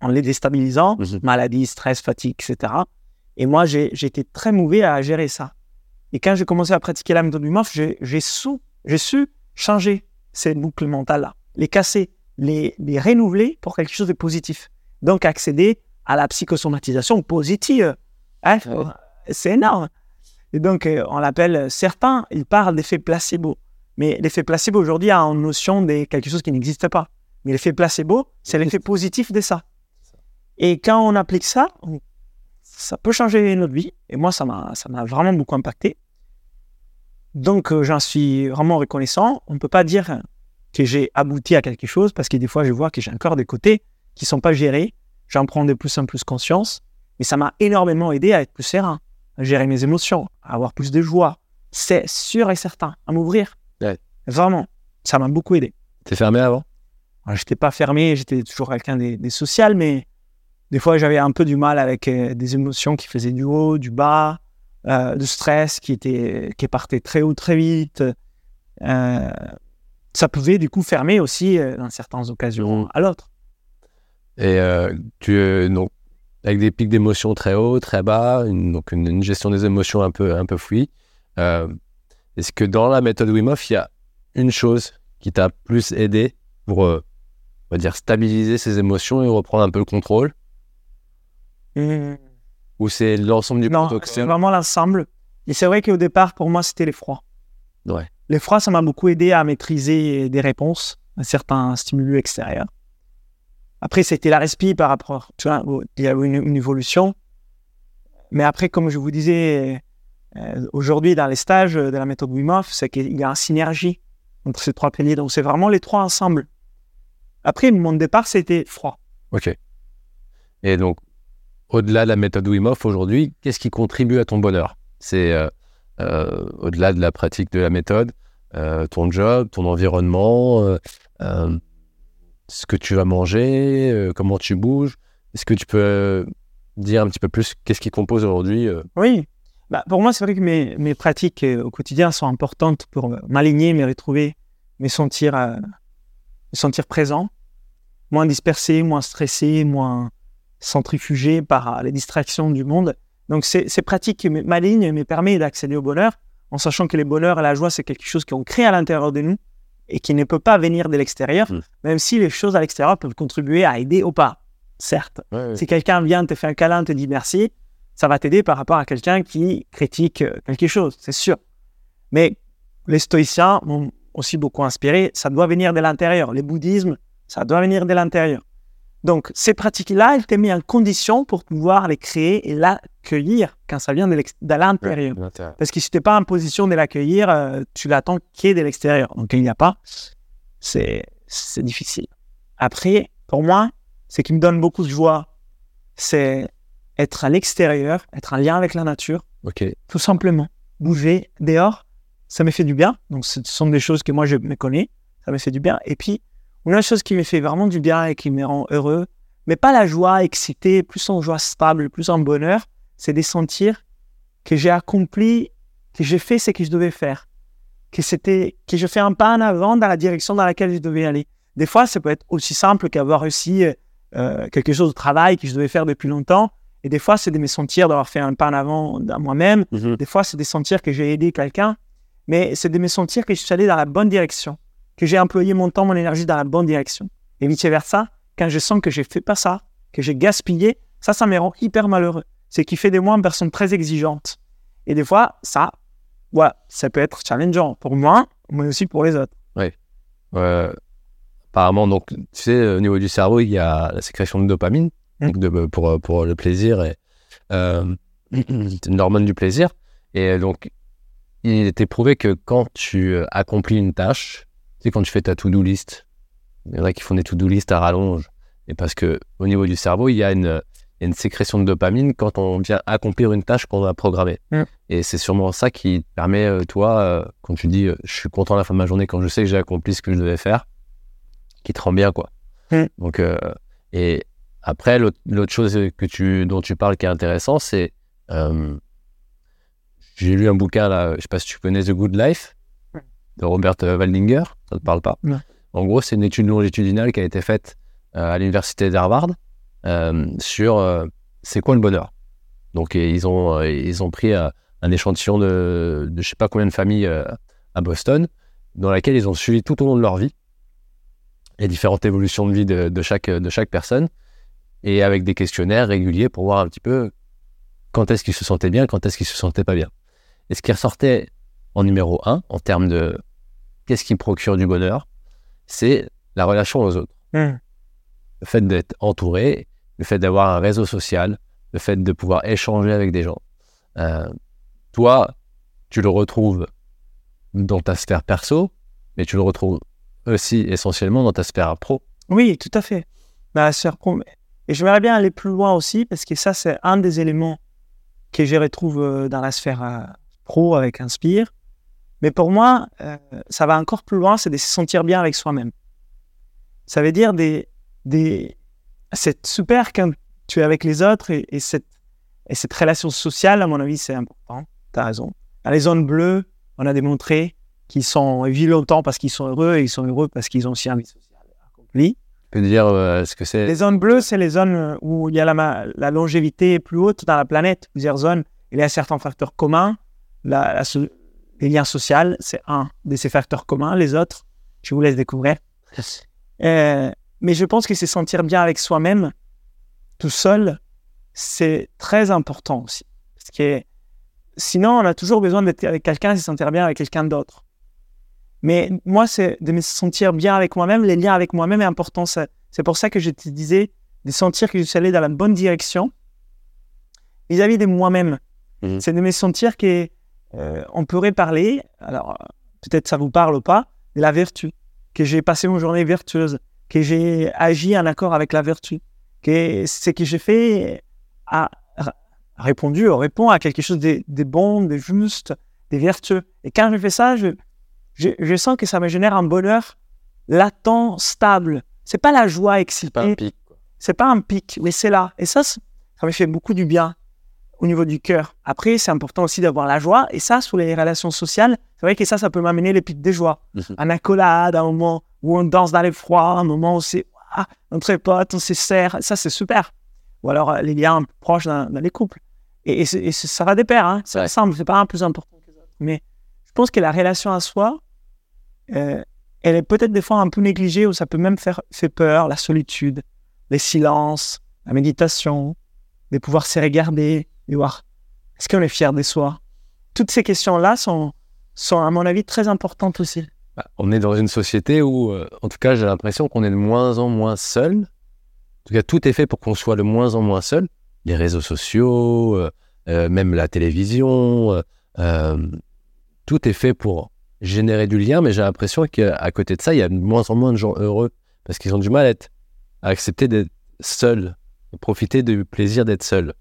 C: en les déstabilisant, mhm. maladie, stress, fatigue, etc. Et moi, j'ai été très mauvais à gérer ça. Et quand j'ai commencé à pratiquer la méthode du MOF, j'ai su, su changer ces boucles mentales-là, les casser, les, les renouveler pour quelque chose de positif. Donc, accéder à la psychosomatisation positive. Hein, c'est énorme. Et donc, euh, on l'appelle, certains, ils parlent d'effet placebo. Mais l'effet placebo aujourd'hui a une notion de quelque chose qui n'existe pas. Mais l'effet placebo, c'est l'effet positif de ça. Et quand on applique ça, ça peut changer notre vie. Et moi, ça m'a, ça m'a vraiment beaucoup impacté. Donc, euh, j'en suis vraiment reconnaissant. On ne peut pas dire que j'ai abouti à quelque chose parce que des fois, je vois que j'ai encore des côtés qui ne sont pas gérés. J'en prends de plus en plus conscience. Mais ça m'a énormément aidé à être plus serein, à gérer mes émotions, à avoir plus de joie. C'est sûr et certain, à m'ouvrir. Vraiment, ça m'a beaucoup aidé.
A: T'es fermé avant?
C: Je n'étais pas fermé, j'étais toujours quelqu'un des, des sociales, mais des fois j'avais un peu du mal avec euh, des émotions qui faisaient du haut, du bas, euh, du stress qui était qui partait très haut très vite. Euh, ça pouvait du coup fermer aussi dans certaines occasions mmh. à l'autre.
A: Et tu donc avec des pics d'émotions très hauts, très bas, une, donc une, gestion des émotions un peu un peu. Est-ce que dans la méthode Wim Hof, il y a une chose qui t'a plus aidé pour on va dire, stabiliser ses émotions et reprendre un peu le contrôle? Mmh. Ou c'est l'ensemble du
C: Non, c'est vraiment l'ensemble. Et c'est vrai qu'au départ, pour moi, c'était l'effroi.
A: Ouais.
C: L'effroi, ça m'a beaucoup aidé à maîtriser des réponses à certains stimulus extérieurs. Après, c'était la respi par rapport, tu vois, il y a eu une, évolution. Mais après, comme je vous disais, euh, aujourd'hui, dans les stages de la méthode Wim Hof, c'est qu'il y a une synergie entre ces trois piliers. Donc, c'est vraiment les trois ensemble. Après, mon départ, c'était froid.
A: Ok. Et donc, au-delà de la méthode Wim Hof aujourd'hui, qu'est-ce qui contribue à ton bonheur? C'est euh, euh, au-delà de la pratique de la méthode, euh, ton job, ton environnement, ce que tu vas manger, comment tu bouges? Est-ce que tu peux dire un petit peu plus qu'est-ce qui compose aujourd'hui
C: Oui. Bah, pour moi, c'est vrai que mes, mes, pratiques au quotidien sont importantes pour m'aligner, me retrouver, me sentir, me sentir présent moins dispersé, moins stressé, moins centrifugé par les distractions du monde. Donc, ces pratiques m'alignent me permettent d'accéder au bonheur, en sachant que le bonheur et la joie, c'est quelque chose qu'on crée à l'intérieur de nous et qui ne peut pas venir de l'extérieur, hmm. même si les choses à l'extérieur peuvent contribuer à aider ou pas. Certes, si quelqu'un vient te faire un câlin, te dit merci, ça va t'aider par rapport à quelqu'un qui critique quelque chose, c'est sûr. Mais les stoïciens m'ont aussi beaucoup inspiré, ça doit venir de l'intérieur. Le bouddhisme, ça doit venir de l'intérieur. Donc, ces pratiques-là, elles t'ont mis en condition pour pouvoir les créer et l'accueillir quand ça vient de l'intérieur. Parce que si tu n'es pas en position de l'accueillir, euh, tu l'attends qu'il y ait de l'extérieur. Donc, il n'y a pas. C'est difficile. Après, pour moi, ce qui me donne beaucoup de joie, c'est être à l'extérieur, être en lien avec la nature.
A: Ok.
C: Tout simplement. Bouger dehors, ça me fait du bien. Donc, ce sont des choses que moi, je me connais. Ça me fait du bien. Et puis, une chose qui me fait vraiment du bien et qui me rend heureux, mais pas la joie excitée, plus en joie stable, plus en bonheur, c'est de sentir que j'ai accompli, que j'ai fait ce que je devais faire, que c'était, que je fais un pas en avant dans la direction dans laquelle je devais aller. Des fois, ça peut être aussi simple qu'avoir réussi euh, quelque chose de travail que je devais faire depuis longtemps. Et des fois, c'est de me sentir d'avoir fait un pas en avant dans moi-même. Mhm. Des fois, c'est de sentir que j'ai aidé quelqu'un. Mais c'est de me sentir que je suis allé dans la bonne direction que j'ai employé mon temps, mon énergie dans la bonne direction. Et vice-versa, quand je sens que je fais pas ça, que j'ai gaspillé, ça, ça me rend hyper malheureux. C'est qui fait de moi une personne très exigeante. Et des fois, ça, ouais, ça peut être challengeant pour moi, mais aussi pour les autres.
A: Euh, apparemment, donc, tu sais, au niveau du cerveau, il y a la sécrétion de dopamine de, pour, pour le plaisir. Et, euh, c'est une hormone du plaisir. Et donc, il était prouvé que quand tu euh, accomplis une tâche, sais, quand tu fais ta to-do list, il y en a qui font des to-do list à rallonge. Et parce que au niveau du cerveau, il y a une, une sécrétion de dopamine quand on vient accomplir une tâche qu'on a programmée.
C: Mm.
A: Et c'est sûrement ça qui permet, euh, toi, euh, quand tu dis euh, je suis content à la fin de ma journée, quand je sais que j'ai accompli ce que je devais faire, qui te rend bien, quoi.
C: Mm.
A: Donc, euh, et après, l'autre chose que tu, dont tu parles qui est intéressant, c'est. euh, j'ai lu un bouquin, là, je sais pas si tu connais The Good Life, de Robert Waldinger, ça te parle pas?
C: Non.
A: En gros, c'est une étude longitudinale qui a été faite euh, à l'université d'Harvard euh, sur euh, c'est quoi le bonheur? Donc, et ils, ont, euh, ils ont pris euh, un échantillon de, de je sais pas combien de familles euh, à Boston, dans laquelle ils ont suivi tout au long de leur vie les différentes évolutions de vie de, de chaque, de chaque personne, et avec des questionnaires réguliers pour voir un petit peu quand est-ce qu'ils se sentaient bien, quand est-ce qu'ils se sentaient pas bien. Et ce qui ressortait en numéro un, en termes de qu'est-ce qui procure du bonheur, c'est la relation aux autres.
C: Hmm.
A: Le fait d'être entouré, le fait d'avoir un réseau social, le fait de pouvoir échanger avec des gens. Euh, toi, tu le retrouves dans ta sphère perso, mais tu le retrouves aussi essentiellement dans ta sphère pro.
C: Oui, tout à fait. Bah, sphère pro. Et j'aimerais bien aller plus loin aussi, parce que ça, c'est un des éléments que je retrouve euh, dans la sphère euh, pro avec Inspire. Mais pour moi, euh, ça va encore plus loin, c'est de se sentir bien avec soi-même. Ça veut dire des, des... c'est super quand tu es avec les autres et, et cette, et cette relation sociale, à mon avis, c'est important. Tu as raison. Dans les zones bleues, on a démontré qu'ils sont ils vivent longtemps parce qu'ils sont heureux et ils sont heureux parce qu'ils ont aussi un vie sociale accomplie.
A: Dire euh, ce que c'est?
C: Les zones bleues, c'est les zones où il y a la, longévité plus haute dans la planète, plusieurs zones. Il y a certains facteurs communs. La- la so- les liens sociaux, c'est un de ces facteurs communs. Les autres, je vous laisse découvrir. Euh, mais je pense que c'est sentir bien avec soi-même, tout seul, c'est très important aussi. Parce que sinon, on a toujours besoin d'être avec quelqu'un et se sentir bien avec quelqu'un d'autre. Mais moi, c'est de me sentir bien avec moi-même. Les liens avec moi-même est important. C'est pour ça que je te disais de sentir que je suis allé dans la bonne direction vis-à-vis de moi-même.
A: Mhm.
C: C'est de me sentir que euh, on pourrait parler, alors peut-être ça vous parle ou pas, de la vertu, que j'ai passé une journée vertueuse, que j'ai agi en accord avec la vertu, que ce que j'ai fait a, a répondu, répond à quelque chose de, de bon, de juste, de vertueux. Et quand je fais ça, je, je, je sens que ça me génère un bonheur latent, stable. C'est pas la joie
A: C'est pas un
C: excitée,
A: pic.
C: c'est pas un pic, mais c'est là. Et ça, ça me fait beaucoup du bien au niveau du cœur. Après, c'est important aussi d'avoir la joie. Et ça, sur les relations sociales, c'est vrai que ça, ça peut m'amener les pics de joie.
A: Mhm.
C: Un accolade, un moment où on danse dans les froids, un moment où c'est ah, entre potes, on se serre. Ça, c'est super. Ou alors euh, les liens proches dans, dans les couples. Et, ça va des pair, hein.
A: Ouais.
C: ensemble, c'est pas un plus important que les autres. Mais je pense que la relation à soi, euh, elle est peut-être des fois un peu négligée ou ça peut même faire, peur, la solitude, les silences, la méditation, de pouvoir se regarder, de voir est-ce qu'on est fier de soi? Toutes ces questions-là sont, sont, à mon avis, très importantes aussi.
A: Bah, on est dans une société où, euh, en tout cas, j'ai l'impression qu'on est de moins en moins seul. En tout cas, tout est fait pour qu'on soit de moins en moins seul. Les réseaux sociaux, euh, même la télévision, tout est fait pour générer du lien, mais j'ai l'impression qu'à côté de ça, il y a de moins en moins de gens heureux parce qu'ils ont du mal à, être, à accepter d'être seuls, profiter du plaisir d'être seul.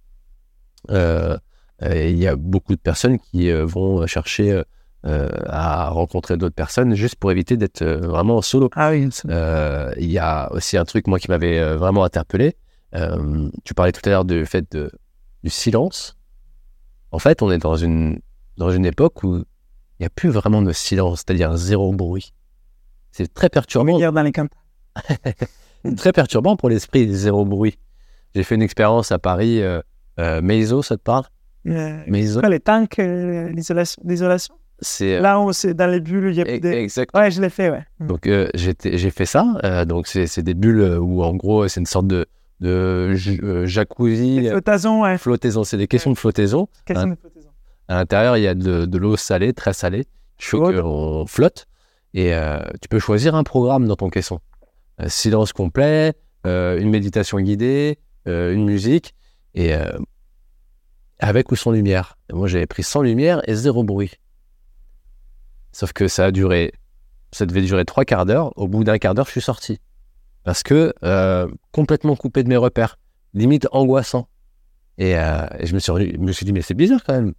A: Euh, et il y a beaucoup de personnes qui euh, vont chercher euh, euh, à rencontrer d'autres personnes juste pour éviter d'être euh, vraiment solo.
C: Ah oui,
A: Euh, Il y a aussi un truc, moi, qui m'avait euh, vraiment interpellé. Euh, tu parlais tout à l'heure du fait de, du silence. En fait, on est dans une, dans une époque où il n'y a plus vraiment de silence, c'est-à-dire zéro bruit. C'est très perturbant,
C: dans les
A: très perturbant pour l'esprit, zéro bruit. J'ai fait une expérience à Paris, euh, euh, Meizo, ça te parle
C: Euh,
A: Meizo
C: quoi, les tanks, euh, l'isolation,
A: c'est.
C: Là, on, c'est dans les bulles, il y a
A: e-
C: des...
A: Exact.
C: Ouais, je l'ai fait, ouais.
A: Donc euh, j'étais- j'ai fait ça. euh, donc c'est des bulles euh, où en gros c'est une sorte de, de euh, jacuzzi,
C: Les
A: euh,
C: flottaisons, ouais.
A: flottaison. C'est des questions de flottaison. Hein.
C: sont les flottaisons
A: À l'intérieur il y a de, de l'eau salée, très salée. Chaud,
C: Chaude.
A: on flotte et euh, tu peux choisir un programme dans ton caisson. Euh, silence complet, euh, une méditation guidée, euh, une musique et avec ou sans lumière. Et moi j'avais pris sans lumière et zéro bruit. Sauf que ça a duré, ça devait durer trois quarts d'heure. Au bout d'un quart d'heure, je suis sorti. Parce que complètement coupé de mes repères, limite angoissant. Et, et je, me suis, rendu- je me suis dit, mais c'est bizarre quand même.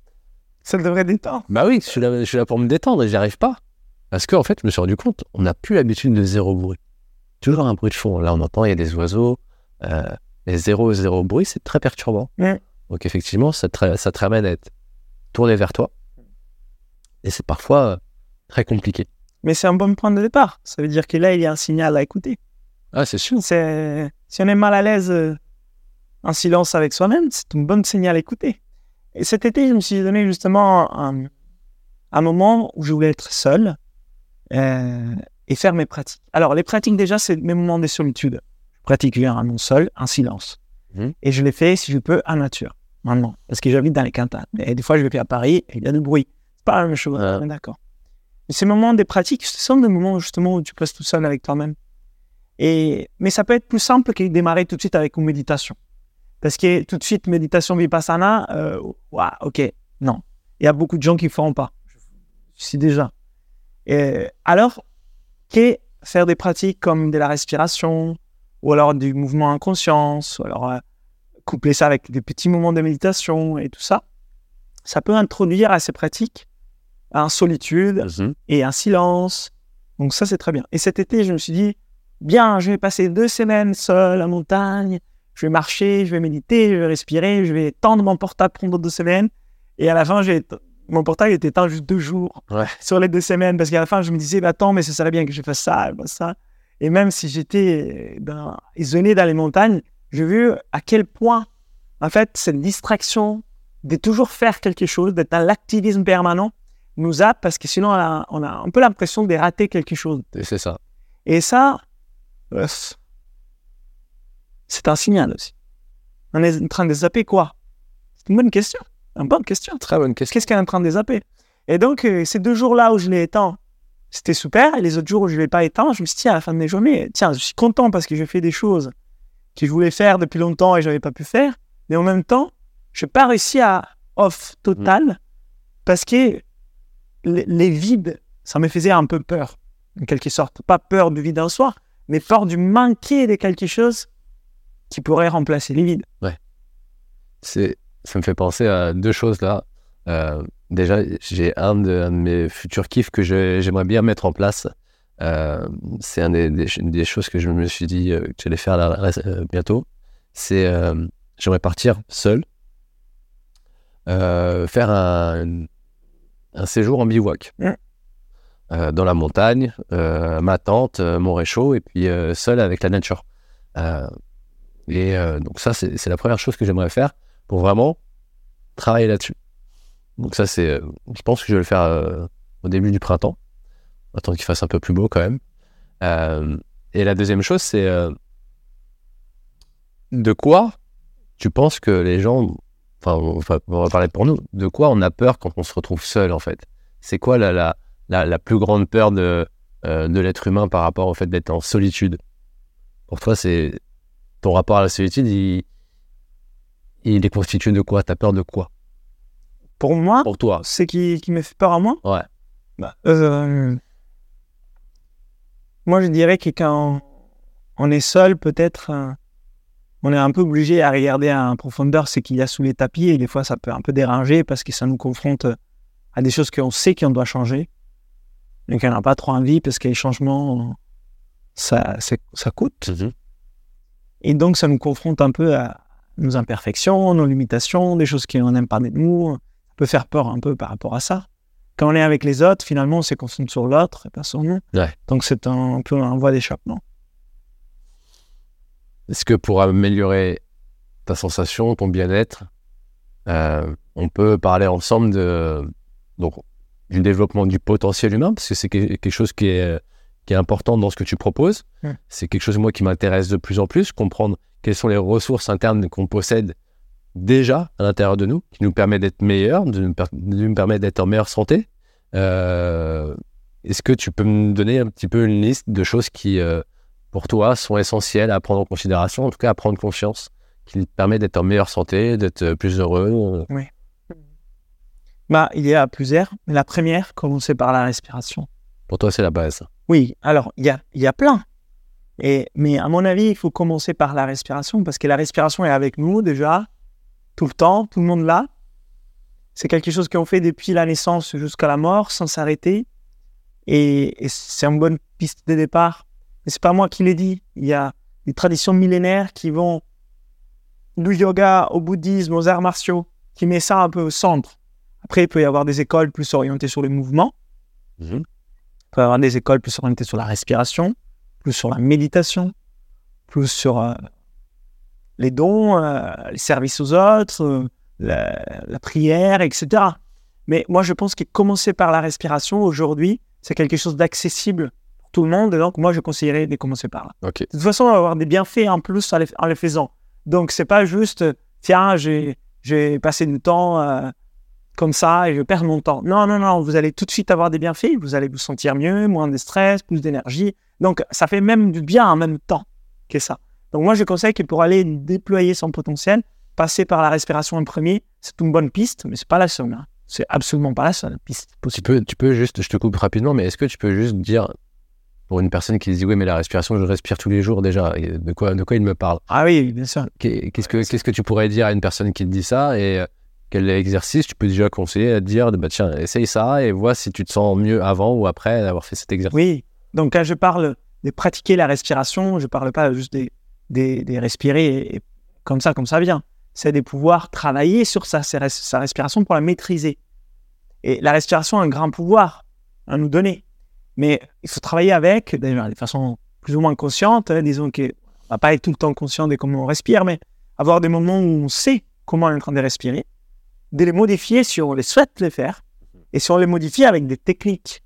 C: Ça devrait détendre.
A: Bah oui, je suis là, je suis là pour me détendre et j'y arrive pas. Parce qu'en fait, je me suis rendu compte, on n'a plus l'habitude de zéro bruit. Toujours un bruit de fond. Là, on entend, il y a des oiseaux. Euh, les zéro, zéro bruit, c'est très perturbant. Donc effectivement, ça te, ça te ramène à être tourné vers toi. Et c'est parfois euh, très compliqué.
C: Mais c'est un bon point de départ. Ça veut dire que là, il y a un signal à écouter.
A: Ah, c'est sûr.
C: Si on est mal à l'aise euh, en silence avec soi-même, c'est un bon signal à écouter. Et cet été, je me suis donné justement un, un moment où je voulais être seul euh, et faire mes pratiques. Alors, les pratiques, déjà, c'est mes moments de solitude. Je pratique généralement seul, en silence.
A: Mhm.
C: Et je les fais, si je peux, en nature, maintenant. Parce que j'habite dans les Quintans. Et des fois, je vais à Paris et il y a du bruit. C'est pas la même chose,
A: Ouais.
C: d'accord. Mais ces moments des pratiques, ce sont des moments justement où tu passes tout seul avec toi-même. Et, mais ça peut être plus simple que de démarrer tout de suite avec une méditation. Parce que tout de suite, méditation vipassana, euh, ouah, ok, non. Il y a beaucoup de gens qui ne feront pas. Je suis déjà. Et alors, que faire des pratiques comme de la respiration, ou alors du mouvement en conscience, ou alors euh, coupler ça avec des petits moments de méditation et tout ça, ça peut introduire à ces pratiques en solitude,
A: Mhm.
C: et un silence. Donc ça, c'est très bien. Et cet été, je me suis dit, bien, je vais passer deux semaines seul en montagne, je vais marcher, je vais méditer, je vais respirer, je vais tendre mon portable pendant deux semaines. Et à la fin, j'ai mon portable était éteint juste deux jours
A: Ouais.
C: sur les deux semaines, parce qu'à la fin, je me disais, bah, attends, mais ça serait bien que je fasse ça, ça. Et même si j'étais dans- isolé dans les montagnes, j'ai vu à quel point, en fait, cette distraction de toujours faire quelque chose, d'être dans l'activisme permanent, nous a, parce que sinon, on a, on a un peu l'impression de rater quelque chose.
A: Et C'est ça.
C: Et ça, euh, c'est un signal aussi. On est en train de zapper quoi? C'est une bonne question. Une bonne question.
A: Très bonne question.
C: Qu'est-ce qu'on est en train de zapper? Et donc, euh, ces deux jours-là où je l'ai éteint, c'était super. Et les autres jours où je ne l'ai pas éteint, je me suis dit, à la fin de mes journées, tiens, je suis content parce que j'ai fait des choses que je voulais faire depuis longtemps et je n'avais pas pu faire. Mais en même temps, je n'ai pas réussi à off total parce que les, les vides, ça me faisait un peu peur, en quelque sorte. Pas peur du vide en soi, mais peur du manquer de quelque chose qui pourrait remplacer les vides.
A: C'est, ça me fait penser à deux choses là. Euh, déjà, j'ai un de, un de mes futurs kiffs que je- j'aimerais bien mettre en place. Euh, c'est un des, des, des choses que je me suis dit euh, que j'allais faire là, bientôt. C'est j'aimerais partir seul, faire un, un séjour en bivouac. Euh, dans la montagne, euh, ma tente, euh, mon réchaud, et puis seul avec la nature. Et euh, donc ça, c'est la première chose que j'aimerais faire pour vraiment travailler là-dessus. Donc ça, c'est, euh, je pense que je vais le faire euh, au début du printemps, attendre qu'il fasse un peu plus beau quand même. Euh, et la deuxième chose, c'est euh, de quoi tu penses que les gens, enfin, on va, on va parler pour nous, de quoi on a peur quand on se retrouve seul en fait? C'est quoi la, la, la, la plus grande peur de, euh, de l'être humain par rapport au fait d'être en solitude? Pour toi, c'est ton rapport à la solitude, il, il est constitué de quoi? T'as peur de quoi?
C: Pour moi,
A: Pour toi.
C: Ce qui, qui me fait peur à moi,
A: Ouais.
C: bah, euh, moi je dirais que quand on est seul, peut-être euh, on est un peu obligé à regarder en profondeur ce qu'il y a sous les tapis et des fois ça peut un peu déranger parce que ça nous confronte à des choses qu'on sait qu'on doit changer mais qu'on n'a pas trop envie parce que les changements ça, c'est- ça coûte.
A: Mhm.
C: Et donc ça nous confronte un peu à nos imperfections, nos limitations, des choses qu'on n'aime pas de nous. Ça peut faire peur un peu par rapport à ça. Quand on est avec les autres, finalement, on se concentre sur l'autre et pas sur nous.
A: Ouais.
C: Donc c'est un, un peu un voie d'échappement.
A: Est-ce que pour améliorer ta sensation, ton bien-être, euh, on peut parler ensemble de. Donc, du développement du potentiel humain, parce que c'est quelque chose qui est, qui est important dans ce que tu proposes.
C: Mm.
A: C'est quelque chose, moi, qui m'intéresse de plus en plus, comprendre quelles sont les ressources internes qu'on possède déjà à l'intérieur de nous, qui nous permet d'être meilleurs, de nous, per- de nous permet d'être en meilleure santé. Euh, Est-ce que tu peux me donner un petit peu une liste de choses qui, euh, pour toi, sont essentielles à prendre en considération, en tout cas à prendre conscience, qui te permet d'être en meilleure santé, d'être euh, plus heureux euh,
C: Bah, il y a plusieurs. Mais la première, commencer par la respiration.
A: Pour toi, c'est la base.
C: Oui, alors, il y a, y a plein. Et, mais à mon avis, il faut commencer par la respiration parce que la respiration est avec nous déjà, tout le temps, tout le monde là. C'est quelque chose qu'on fait depuis la naissance jusqu'à la mort sans s'arrêter. Et, et c'est une bonne piste de départ. Mais c'est pas moi qui l'ai dit. Il y a des traditions millénaires qui vont du yoga au bouddhisme, aux arts martiaux, qui met ça un peu au centre. Après, il peut y avoir des écoles plus orientées sur les mouvements.
A: Mhm.
C: Il peut avoir des écoles plus orientées sur la respiration, plus sur la méditation, plus sur euh, les dons, euh, les services aux autres, euh, la, la prière, etc. Mais moi, je pense que commencer par la respiration aujourd'hui, c'est quelque chose d'accessible pour tout le monde. Et donc, moi, je conseillerais de commencer par là.
A: Ok.
C: De toute façon, on va avoir des bienfaits en plus en les, en les faisant. Donc, c'est pas juste, tiens, j'ai, passé du temps comme ça et je perds mon temps. Non, non, non, vous allez tout de suite avoir des bienfaits. Vous allez vous sentir mieux, moins de stress, plus d'énergie. Donc, ça fait même du bien en même temps que ça. Donc, moi, je conseille que pour aller déployer son potentiel, passer par la respiration en premier, c'est une bonne piste, mais c'est pas la seule. hein. C'est absolument pas la seule piste
A: Tu
C: possible.
A: peux, tu peux juste, je te coupe rapidement, mais est-ce que tu peux juste dire, pour une personne qui dit, oui, mais la respiration, je respire tous les jours déjà, de quoi, de quoi il me parle?
C: Ah oui, bien sûr.
A: Qu'est- Qu'est-ce que, qu'est-ce que tu pourrais dire à une personne qui te dit ça? Et euh, quel exercice tu peux déjà conseiller à dire, bah, tiens, essaye ça et vois si tu te sens mieux avant ou après d'avoir fait cet exercice
C: Oui, donc quand je parle de pratiquer la respiration, je ne parle pas juste des, des, respirer comme ça, comme ça vient. C'est de pouvoir travailler sur sa, sa res- sa respiration pour la maîtriser. Et la respiration a un grand pouvoir à nous donner. Mais il faut travailler avec, de façon plus ou moins consciente. hein, disons qu'on ne va pas être tout le temps conscient de comment on respire, mais avoir des moments où on sait comment on est en train de respirer, de les modifier si on les souhaite les faire, et si on les modifie avec des techniques.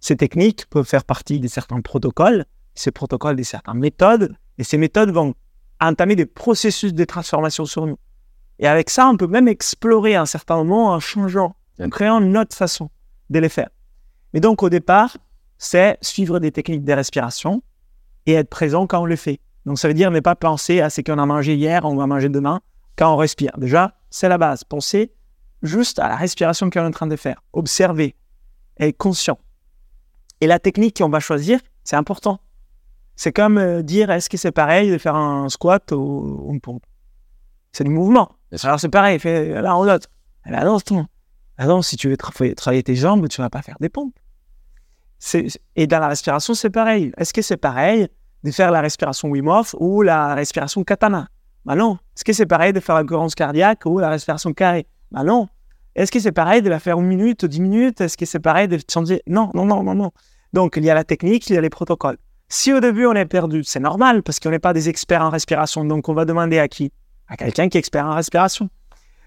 C: Ces techniques peuvent faire partie de certains protocoles, ces protocoles de certaines méthodes, et ces méthodes vont entamer des processus de transformation sur nous. Et avec ça, on peut même explorer à un certain moment en changeant, en créant une autre façon de les faire. Mais donc, au départ, c'est suivre des techniques de respiration et être présent quand on le fait. Donc, ça veut dire ne pas penser à ce qu'on a mangé hier, on va manger demain, quand on respire. Déjà, c'est la base. Penser juste à la respiration qu'on est en train de faire. Observer, être conscient. Et la technique qu'on va choisir, c'est important. C'est comme euh, dire est-ce que c'est pareil de faire un squat ou une pompe? C'est du mouvement. Alors c'est pareil, fais l'un ou l'autre. Eh ben non, si tu veux tra- travailler tes jambes, tu vas pas faire des pompes. Et dans la respiration, c'est pareil. Est-ce que c'est pareil de faire la respiration Wim Hof ou la respiration Katana? Bah non. Est-ce que c'est pareil de faire la cohérence cardiaque ou la respiration carrée? Bah non. Est-ce que c'est pareil de la faire une minute ou dix minutes? Est-ce que c'est pareil de changer? Non, non, non, non, non. Donc, il y a la technique, il y a les protocoles. Si au début on est perdu, c'est normal parce qu'on n'est pas des experts en respiration. Donc, on va demander à qui? À quelqu'un qui est expert en respiration.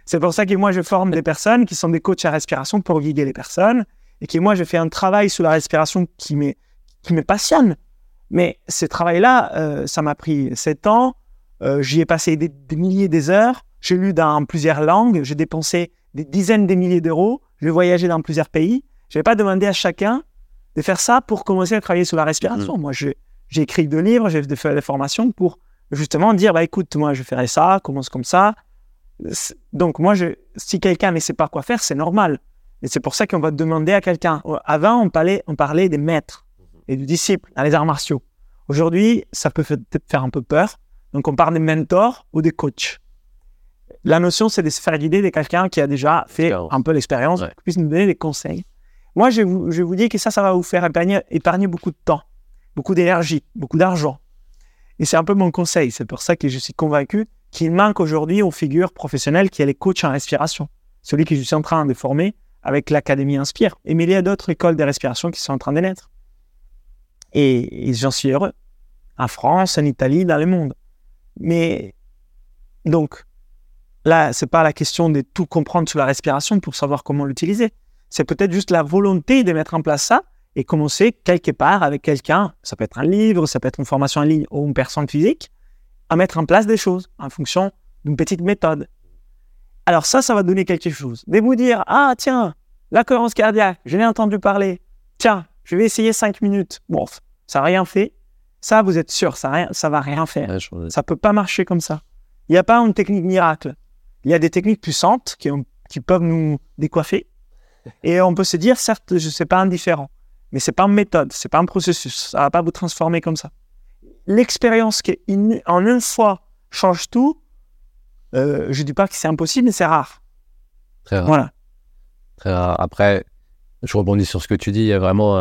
C: C'est pour ça que moi, je forme des personnes qui sont des coachs à respiration pour guider les personnes et que moi, je fais un travail sur la respiration qui me, qui me passionne. Mais ce travail-là, euh, ça m'a pris sept ans. Euh, J'y ai passé des, des milliers d'heures. J'ai lu dans plusieurs langues. J'ai dépensé des dizaines de milliers d'euros. J'ai voyagé dans plusieurs pays. Je n'ai pas demandé à chacun de faire ça pour commencer à travailler sur la respiration. Moi, je- j'ai écrit deux livres, j'ai fait des formations pour justement dire, bah, écoute, moi, je ferai ça, commence comme ça. Donc, moi, je, si quelqu'un ne sait pas quoi faire, c'est normal. Et c'est pour ça qu'on va demander à quelqu'un. Avant, on parlait, on parlait des maîtres et du disciple dans les arts martiaux. Aujourd'hui, ça peut peut-être faire un peu peur. Donc, on parle des mentors ou des coachs. La notion, c'est de se faire guider de quelqu'un qui a déjà fait un peu l'expérience,
A: Ouais.
C: qui puisse nous donner des conseils. Moi, je vous, je vous dis que ça, ça va vous faire épargner, épargner beaucoup de temps, beaucoup d'énergie, beaucoup d'argent. Et c'est un peu mon conseil. C'est pour ça que je suis convaincu qu'il manque aujourd'hui une figure professionnelle qui est les coachs en respiration. Celui que je suis en train de former avec l'Académie Inspire. Et mais il y a d'autres écoles de respiration qui sont en train de naître. Et, et j'en suis heureux. En France, en Italie, dans le monde. Mais donc, là, c'est pas la question de tout comprendre sur la respiration pour savoir comment l'utiliser. C'est peut-être juste la volonté de mettre en place ça et commencer quelque part avec quelqu'un, ça peut être un livre, ça peut être une formation en ligne ou une personne physique, à mettre en place des choses en fonction d'une petite méthode. Alors ça, ça va donner quelque chose. De vous dire, ah tiens, la cohérence cardiaque, je l'ai entendu parler. Tiens, je vais essayer cinq minutes. Bon, ça n'a rien fait. Ça, vous êtes sûr, ça ne va rien faire. Ça ne peut pas marcher comme ça. Il n'y a pas une technique miracle. Il y a des techniques puissantes qui, qui peuvent nous décoiffer. Et on peut se dire, certes, je ne sais pas indifférent, mais ce n'est pas une méthode, ce n'est pas un processus. Ça ne va pas vous transformer comme ça. L'expérience qui, en une fois, change tout, euh, je ne dis pas que c'est impossible, mais c'est rare.
A: Très rare.
C: Voilà.
A: Très rare. Après, je rebondis sur ce que tu dis. Il y a vraiment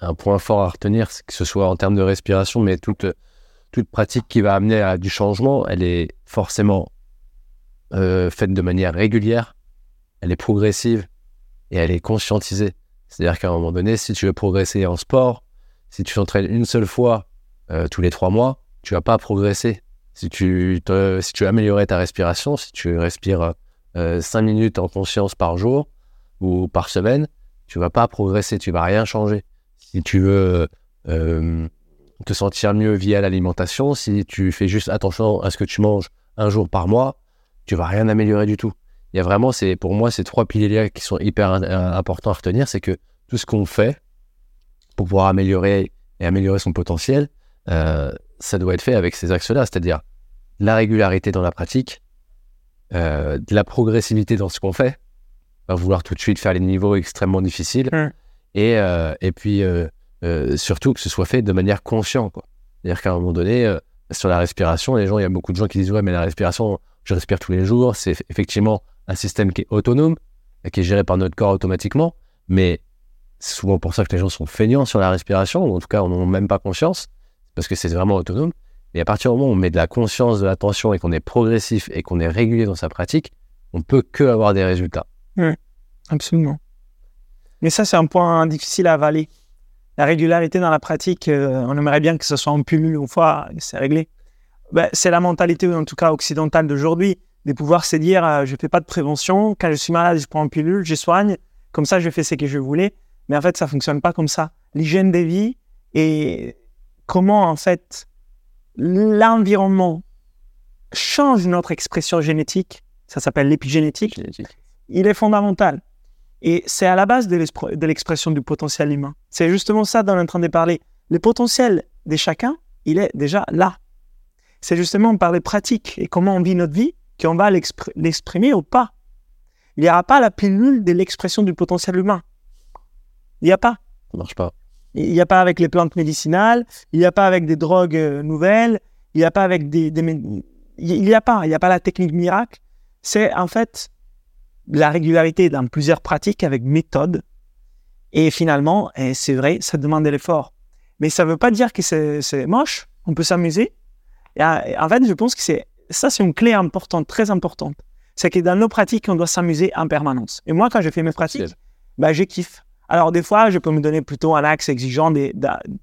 A: un, point fort à retenir, que ce soit en termes de respiration, mais toute, toute pratique qui va amener à du changement, elle est forcément euh, faite de manière régulière, elle est progressive et elle est conscientisée. C'est-à-dire qu'à un moment donné, si tu veux progresser en sport, si tu t'entraînes une seule fois euh, tous les trois mois, tu vas pas progresser. Si tu, si tu veux améliorer ta respiration, si tu respires euh, cinq minutes en conscience par jour ou par semaine, tu vas pas progresser, tu vas rien changer. Si tu veux euh, te sentir mieux via l'alimentation, si tu fais juste attention à ce que tu manges un jour par mois, tu vas rien améliorer du tout. Il y a vraiment, c'est pour moi, ces trois piliers qui sont hyper euh, importants à retenir, c'est que tout ce qu'on fait pour pouvoir améliorer et améliorer son potentiel, euh, ça doit être fait avec ces axes-là, c'est-à-dire la régularité dans la pratique, euh, de la progressivité dans ce qu'on fait, pas vouloir tout de suite faire les niveaux extrêmement difficiles,
C: Hum.
A: et, euh, et puis surtout que ce soit fait de manière consciente. C'est-à-dire qu'à un moment donné, sur la respiration, les gens, il y a beaucoup de gens qui disent ouais, mais la respiration, je respire tous les jours, c'est effectivement un système qui est autonome, qui est géré par notre corps automatiquement, mais c'est souvent pour ça que les gens sont feignants sur la respiration, ou en tout cas, on n'en a même pas conscience, parce que c'est vraiment autonome. Et à partir du moment où on met de la conscience, de l'attention, et qu'on est progressif, et qu'on est régulier dans sa pratique, on peut que avoir des résultats.
C: Absolument. Mais ça, c'est un point difficile à avaler. La régularité dans la pratique, euh, on aimerait bien que ce soit en pilule une fois, c'est réglé. Ben, c'est la mentalité, en tout cas occidentale d'aujourd'hui, de pouvoir se dire euh, je ne fais pas de prévention, quand je suis malade, je prends une pilule, je soigne, comme ça, je fais ce que je voulais. Mais en fait, ça ne fonctionne pas comme ça. L'hygiène des vies et comment, en fait, l'environnement change notre expression génétique, ça s'appelle l'épigénétique, il est fondamental. Et c'est à la base de l'expression du potentiel humain. C'est justement ça dont on est en train de parler. Le potentiel de chacun, il est déjà là. C'est justement par les pratiques et comment on vit notre vie qu'on va l'expr- l'exprimer ou pas. Il n'y aura pas la pilule de l'expression du potentiel humain. Il n'y a pas.
A: Ça marche pas.
C: Il n'y a pas avec les plantes médicinales, il n'y a pas avec des drogues euh, nouvelles, il n'y a pas avec des... des il n'y a pas, il n'y a pas la technique miracle. C'est en fait la régularité dans plusieurs pratiques avec méthode. Et finalement, c'est vrai, ça demande de l'effort. Mais ça ne veut pas dire que c'est moche, on peut s'amuser. Et, euh, en fait, je pense que c'est ça, c'est une clé importante, très importante. C'est que dans nos pratiques, on doit s'amuser en permanence. Et moi, quand je fais mes pratiques, bah, je kiffe. Alors, des fois, je peux me donner plutôt un axe exigeant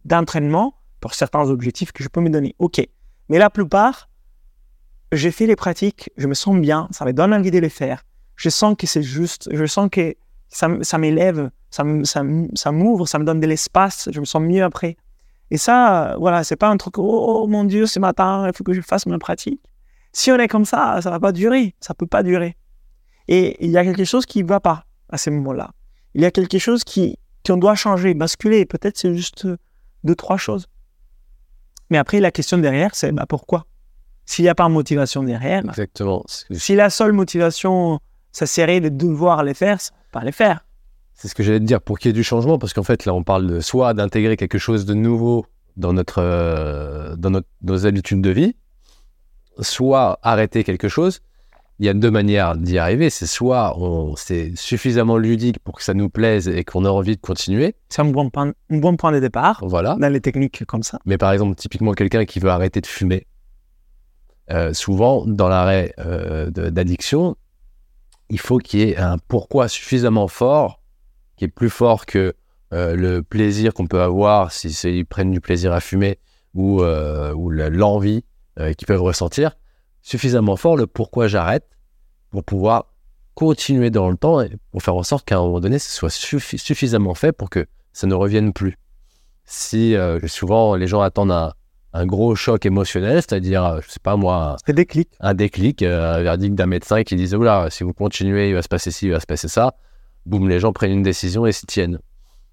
C: d'entraînement pour certains objectifs que je peux me donner. OK. Mais la plupart, j'ai fait les pratiques, je me sens bien, ça me donne envie de les faire. Je sens que c'est juste, je sens que ça, m'élève, ça m'ouvre, ça me donne de l'espace, je me sens mieux après. Et ça, voilà, c'est pas un truc, oh, oh, mon Dieu, ce matin, il faut que je fasse ma pratique. Si on est comme ça, ça va pas durer, ça peut pas durer. Et il y a quelque chose qui va pas à ces moments-là. Il y a quelque chose qui qu'on doit changer, basculer. Peut-être c'est juste deux, trois choses. Mais après, la question derrière, c'est bah, pourquoi? S'il n'y a pas de motivation derrière, bah,
A: Exactement.
C: Si la seule motivation, ça serait de devoir les faire, pas les faire.
A: C'est ce que j'allais te dire pour qu'il y ait du changement, parce qu'en fait, là, on parle de soit d'intégrer quelque chose de nouveau dans, notre, euh, dans notre, nos habitudes de vie, soit arrêter quelque chose. Il y a deux manières d'y arriver. C'est soit on, c'est suffisamment ludique pour que ça nous plaise et qu'on a envie de continuer.
C: C'est un bon point, un bon point de départ
A: Voilà.
C: dans les techniques comme ça.
A: Mais par exemple, typiquement, quelqu'un qui veut arrêter de fumer, euh, souvent, dans l'arrêt euh, d'addiction, il faut qu'il y ait un pourquoi suffisamment fort, qui est plus fort que euh, le plaisir qu'on peut avoir si ils prennent du plaisir à fumer ou, euh, ou l'envie euh, qu'ils peuvent ressentir, suffisamment fort le pourquoi j'arrête pour pouvoir continuer dans le temps et pour faire en sorte qu'à un moment donné, ce soit suffi- suffisamment fait pour que ça ne revienne plus. Si euh, souvent les gens attendent un, un gros choc émotionnel, c'est-à-dire, je sais pas moi,
C: des clics.
A: un déclic, un verdict d'un médecin qui disait Oula, si vous continuez, il va se passer ci, il va se passer ça. Boum, les gens prennent une décision et s'y tiennent.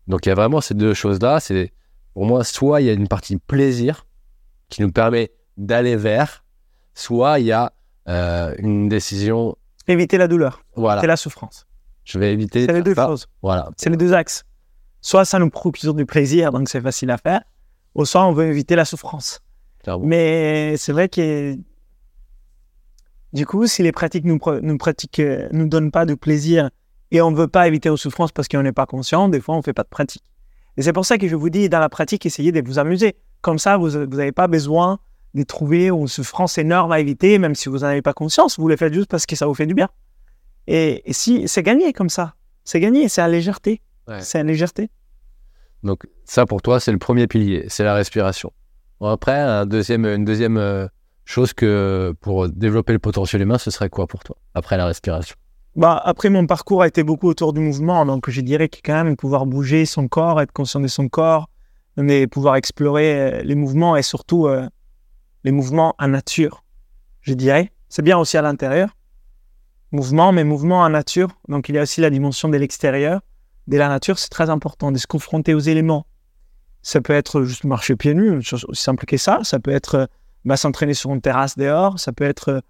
A: Donc il y a vraiment ces deux choses-là. C'est pour moi, soit il y a une partie plaisir qui nous permet d'aller vers, soit il y a euh, une décision.
C: Éviter la douleur.
A: Voilà,
C: C'est la souffrance.
A: je vais éviter.
C: C'est les deux
A: ça.
C: choses.
A: Voilà,
C: C'est les deux axes. Soit ça nous procure du plaisir, donc c'est facile à faire, ou soit on veut éviter la souffrance.
A: clairement.
C: Mais c'est vrai que du coup, si les pratiques nous, nous, pratiquent, euh, nous donnent pas de plaisir et on ne veut pas éviter aux souffrances parce qu'on n'est pas conscient, des fois on ne fait pas de pratique. Et c'est pour ça que je vous dis, dans la pratique, essayez de vous amuser. Comme ça, vous n'avez pas besoin de trouver une souffrance énorme à éviter, même si vous n'en avez pas conscience. Vous le faites juste parce que ça vous fait du bien. Et, et si c'est gagné comme ça, c'est gagné, c'est à légèreté.
A: Ouais.
C: C'est à légèreté.
A: Donc ça pour toi, c'est le premier pilier, c'est la respiration. Bon, après, un deuxième, une deuxième euh, chose que pour développer le potentiel humain, ce serait quoi pour toi après la respiration?
C: Bah, après, mon parcours a été beaucoup autour du mouvement, donc je dirais que quand même pouvoir bouger son corps, être conscient de son corps, mais pouvoir explorer euh, les mouvements et surtout euh, les mouvements en nature, je dirais. C'est bien aussi à l'intérieur. Mouvement, mais mouvement en nature. Donc il y a aussi la dimension de l'extérieur. De la nature, c'est très important de se confronter aux éléments. Ça peut être juste marcher pieds nus, aussi simple que ça. Ça peut être euh, bah, s'entraîner sur une terrasse dehors. Ça peut être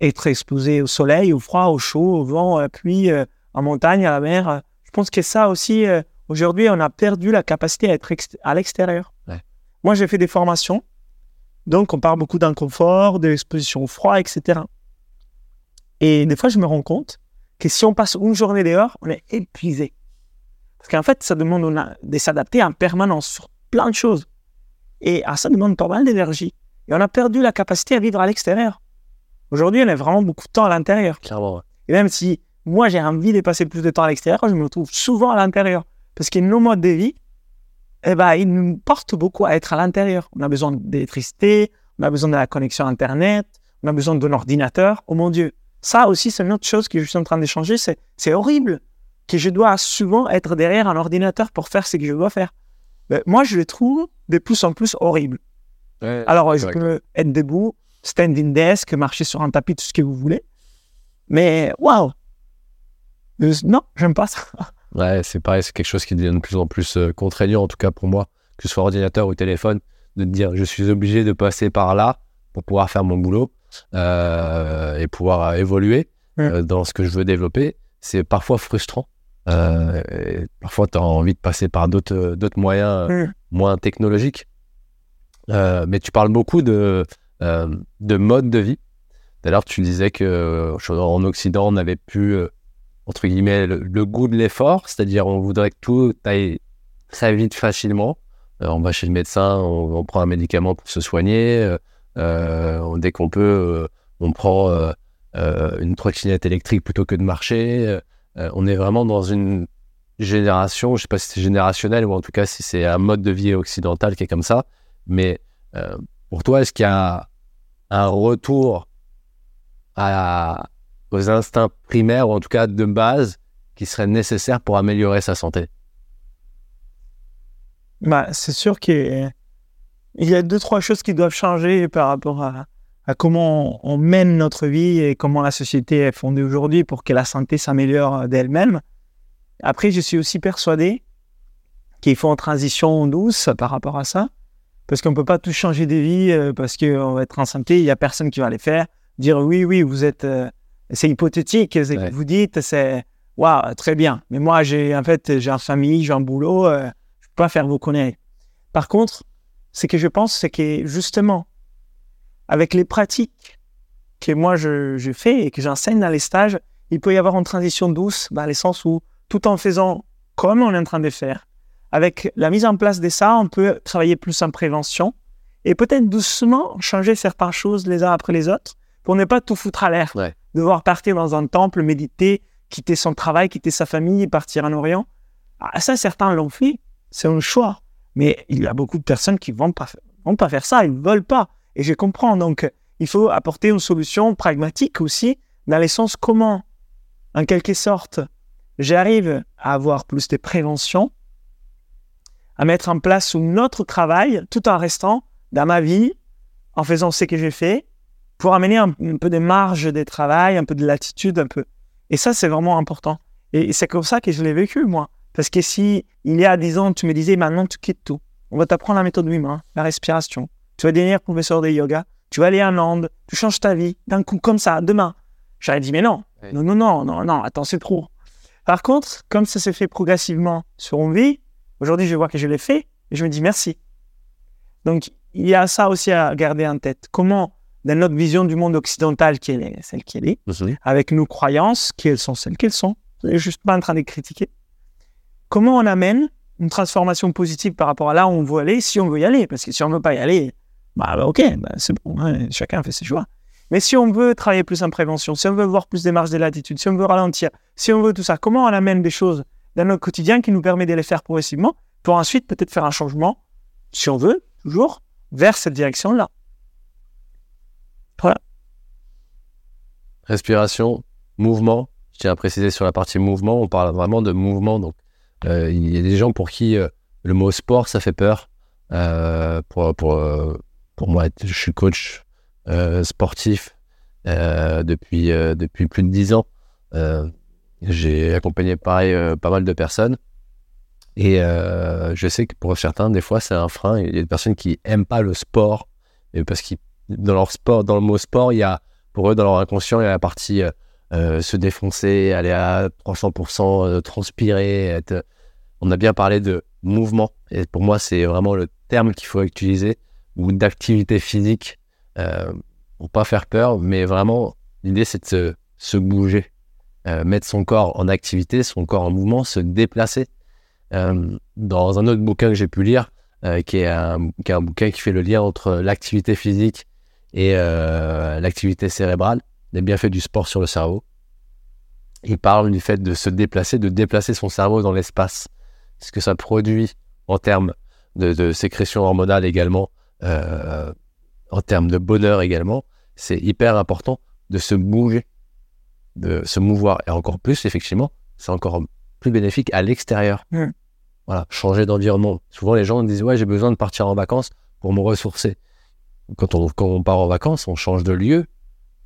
C: être exposé au soleil, au froid, au chaud, au vent, à la pluie, euh, en montagne, à la mer. Je pense que ça aussi, euh, aujourd'hui, on a perdu la capacité à être à l'extérieur.
A: Ouais.
C: Moi, j'ai fait des formations, donc on parle beaucoup d'inconfort, de l'exposition au froid, etc. Et des fois, je me rends compte que si on passe une journée dehors, on est épuisé. Parce qu'en fait, ça demande on a- de s'adapter en permanence sur plein de choses. Et ah, ça demande pas mal d'énergie. Et on a perdu la capacité à vivre à l'extérieur. Aujourd'hui, on est vraiment beaucoup de temps à l'intérieur.
A: Clairement. ouais.
C: Et même si moi, j'ai envie de passer plus de temps à l'extérieur, je me retrouve souvent à l'intérieur. Parce que nos modes de vie, eh ben, ils nous portent beaucoup à être à l'intérieur. On a besoin d'électricité, on a besoin de la connexion Internet, on a besoin d'un ordinateur. Oh mon Dieu. Ça aussi, c'est une autre chose que je suis en train d'échanger. C'est, c'est horrible que je dois souvent être derrière un ordinateur pour faire ce que je dois faire. Mais moi, je le trouve de plus en plus horrible.
A: Ouais.
C: Alors, je
A: correct.
C: peux être debout, standing desk, marcher sur un tapis, tout ce que vous voulez. Mais waouh! Euh, Non, j'aime pas ça.
A: Ouais, c'est pareil, c'est quelque chose qui devient de plus en plus euh, contraignant, en tout cas pour moi, que ce soit ordinateur ou téléphone, de te dire je suis obligé de passer par là pour pouvoir faire mon boulot euh, et pouvoir évoluer euh, dans ce que je veux développer. C'est parfois frustrant. Euh, et parfois, tu as envie de passer par d'autres moyens moins technologiques. Mais tu parles beaucoup de, de mode de vie. D'ailleurs, tu disais que euh, en Occident, on avait pu euh, entre guillemets, le, goût de l'effort, c'est-à-dire on voudrait que tout aille très vite facilement. Euh, on va chez le médecin, on, prend un médicament pour se soigner. euh, euh, dès qu'on peut, euh, on prend euh, euh, une trottinette électrique plutôt que de marcher. Euh, euh, on est vraiment dans une génération, je ne sais pas si c'est générationnel ou en tout cas si c'est un mode de vie occidental qui est comme ça. Mais euh, pour toi, est-ce qu'il y a un retour aux instincts primaires, ou en tout cas de base, qui seraient nécessaires pour améliorer sa santé.
C: Bah, c'est sûr qu'il y a deux, trois choses qui doivent changer par rapport à comment on mène notre vie et comment la société est fondée aujourd'hui pour que la santé s'améliore d'elle-même. Après, je suis aussi persuadé qu'il faut une transition douce par rapport à ça, parce qu'on ne peut pas tout changer de vie euh, parce qu'on va être en santé, il n'y a personne qui va les faire. Dire oui, oui, vous êtes. euh, c'est hypothétique, ce que vous dites, c'est. Waouh, très bien. Mais moi, j'ai en fait, j'ai une famille, j'ai un boulot, euh, je peux pas faire vos conneries. Par contre, ce que je pense, c'est que justement, avec les pratiques que moi je, je fais et que j'enseigne dans les stages, il peut y avoir une transition douce, dans le sens où tout en faisant comme on est en train de faire, avec la mise en place de ça, on peut travailler plus en prévention et peut-être doucement changer certaines choses les uns après les autres pour ne pas tout foutre à l'air.
A: Ouais.
C: Devoir partir dans un temple, méditer, quitter son travail, quitter sa famille, partir en Orient. Ah, ça, certains l'ont fait, c'est un choix. Mais il y a beaucoup de personnes qui ne vont pas, vont pas faire ça, ils ne veulent pas. Et je comprends. Donc, il faut apporter une solution pragmatique aussi, dans le sens comment en quelque sorte, j'arrive à avoir plus de prévention, à mettre en place un autre travail tout en restant dans ma vie, en faisant ce que j'ai fait, pour amener un, peu de marge de travail, un peu de latitude, un peu. Et ça, c'est vraiment important. Et c'est comme ça que je l'ai vécu, moi. Parce que si, il y a 10 ans, tu me disais, maintenant, tu quittes tout. On va t'apprendre la méthode humaine, la respiration. Tu vas devenir professeur de yoga. Tu vas aller en Inde. Tu changes ta vie d'un coup, comme ça, demain. J'aurais dit, mais non. Non, non, non, non, non, attends, c'est trop. Par contre, comme ça s'est fait progressivement sur une vie, aujourd'hui, je vois que je l'ai fait et je me dis merci. Donc, il y a ça aussi à garder en tête. Comment, dans notre vision du monde occidental, qui est celle qu'elle est, avec nos croyances, qui elles sont celles qu'elles sont, je suis juste pas en train de critiquer, comment on amène une transformation positive par rapport à là où on veut aller, si on veut y aller? Parce que si on ne veut pas y aller, bah, bah ok, bah, c'est bon, hein, chacun fait ses choix. Mais si on veut travailler plus en prévention, si on veut voir plus des marges de latitude, si on veut ralentir, si on veut tout ça, comment on amène des choses dans notre quotidien qui nous permet de les faire progressivement pour ensuite peut-être faire un changement, si on veut, toujours, vers cette direction-là. Voilà.
A: Respiration, mouvement. Je tiens à préciser sur la partie mouvement, on parle vraiment de mouvement. Euh, il y a des gens pour qui euh, le mot sport, ça fait peur. Euh, pour moi, je suis coach sportif depuis, depuis plus de dix ans. J'ai accompagné pareil pas mal de personnes. Et je sais que pour certains, des fois, c'est un frein. Il y a des personnes qui aiment pas le sport, mais parce que dans leur sport, dans le mot sport, il y a pour eux, dans leur inconscient, il y a la partie se défoncer, aller à 300%, transpirer, on a bien parlé de mouvement. Et pour moi, c'est vraiment le terme qu'il faut utiliser, ou d'activité physique, euh, pour pas faire peur, mais vraiment, l'idée, c'est de se, bouger, euh, mettre son corps en activité, son corps en mouvement, se déplacer. Euh, dans un autre bouquin que j'ai pu lire, euh, qui, est un, qui est un bouquin qui fait le lien entre l'activité physique et l'activité cérébrale, les bienfaits du sport sur le cerveau. Il parle du fait de se déplacer, de déplacer son cerveau dans l'espace ce que ça produit en termes de, sécrétion hormonale également, euh, en termes de bonheur également, c'est hyper important de se bouger, de se mouvoir. Et encore plus, effectivement, c'est encore plus bénéfique à l'extérieur. Mmh. Voilà, changer d'environnement. Souvent, les gens disent Ouais, j'ai besoin de partir en vacances pour me ressourcer. Quand on, quand on part en vacances, on change de lieu,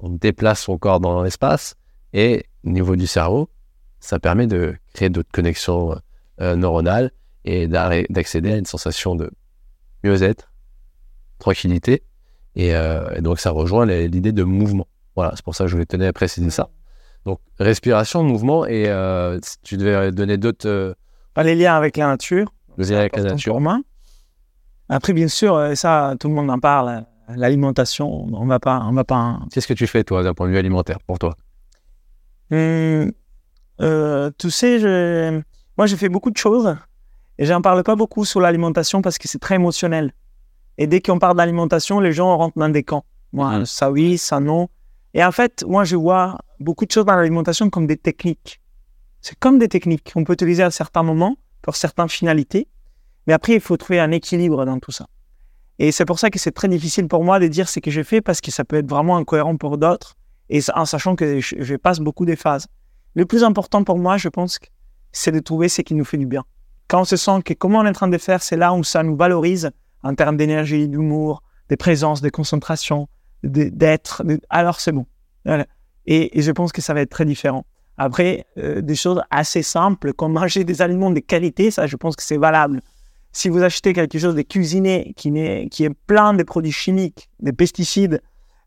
A: on déplace son corps dans l'espace et au niveau du cerveau, ça permet de créer d'autres connexions euh, neuronale et d'accéder à une sensation de mieux-être, tranquillité. Euh, et, donc, ça rejoint l'idée de mouvement. Voilà, c'est pour ça que je voulais tenir à préciser ça. Donc, respiration, mouvement, et euh, tu devais donner d'autres.
C: les liens avec la nature.
A: Les liens avec la nature.
C: Après, bien sûr, ça, tout le monde en parle. L'alimentation, on va pas, on va pas.
A: Qu'est-ce que tu fais toi d'un point de vue alimentaire pour toi?
C: Hum, Tu sais, je, moi, j'ai fait beaucoup de choses et j'en parle pas beaucoup sur l'alimentation parce que c'est très émotionnel. Et dès qu'on parle d'alimentation, les gens rentrent dans des camps. Moi, ça oui, ça non. Et en fait, moi, je vois beaucoup de choses dans l'alimentation comme des techniques. C'est comme des techniques qu'on peut utiliser à certains moments pour certaines finalités. Mais après, il faut trouver un équilibre dans tout ça. Et c'est pour ça que c'est très difficile pour moi de dire ce que j'ai fait parce que ça peut être vraiment incohérent pour d'autres et en sachant que je passe beaucoup des phases. Le plus important pour moi, je pense, c'est de trouver ce qui nous fait du bien. Quand on se sent que comment on est en train de faire, c'est là où ça nous valorise en termes d'énergie, d'humour, de présence, de concentration, d'être, alors c'est bon. Et, je pense que ça va être très différent. Après, euh, des choses assez simples, comme manger des aliments de qualité, ça, je pense que c'est valable. Si vous achetez quelque chose de cuisiné qui, est, qui est plein de produits chimiques, de pesticides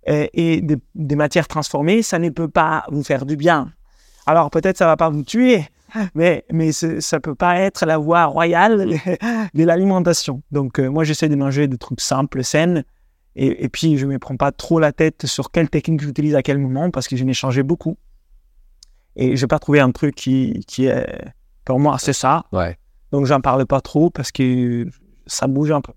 C: euh, et des matières transformées, ça ne peut pas vous faire du bien. Alors peut-être ça va pas vous tuer, mais, mais ça ne peut pas être la voie royale de l'alimentation. Donc, euh, moi, j'essaie de manger des trucs simples, sains. Et, puis, je ne me prends pas trop la tête sur quelle technique j'utilise à quel moment parce que je n'ai changé beaucoup. Et je n'ai pas trouvé un truc qui, qui est, pour moi, c'est ça.
A: Ouais.
C: Donc, j'en parle pas trop parce que ça bouge un peu.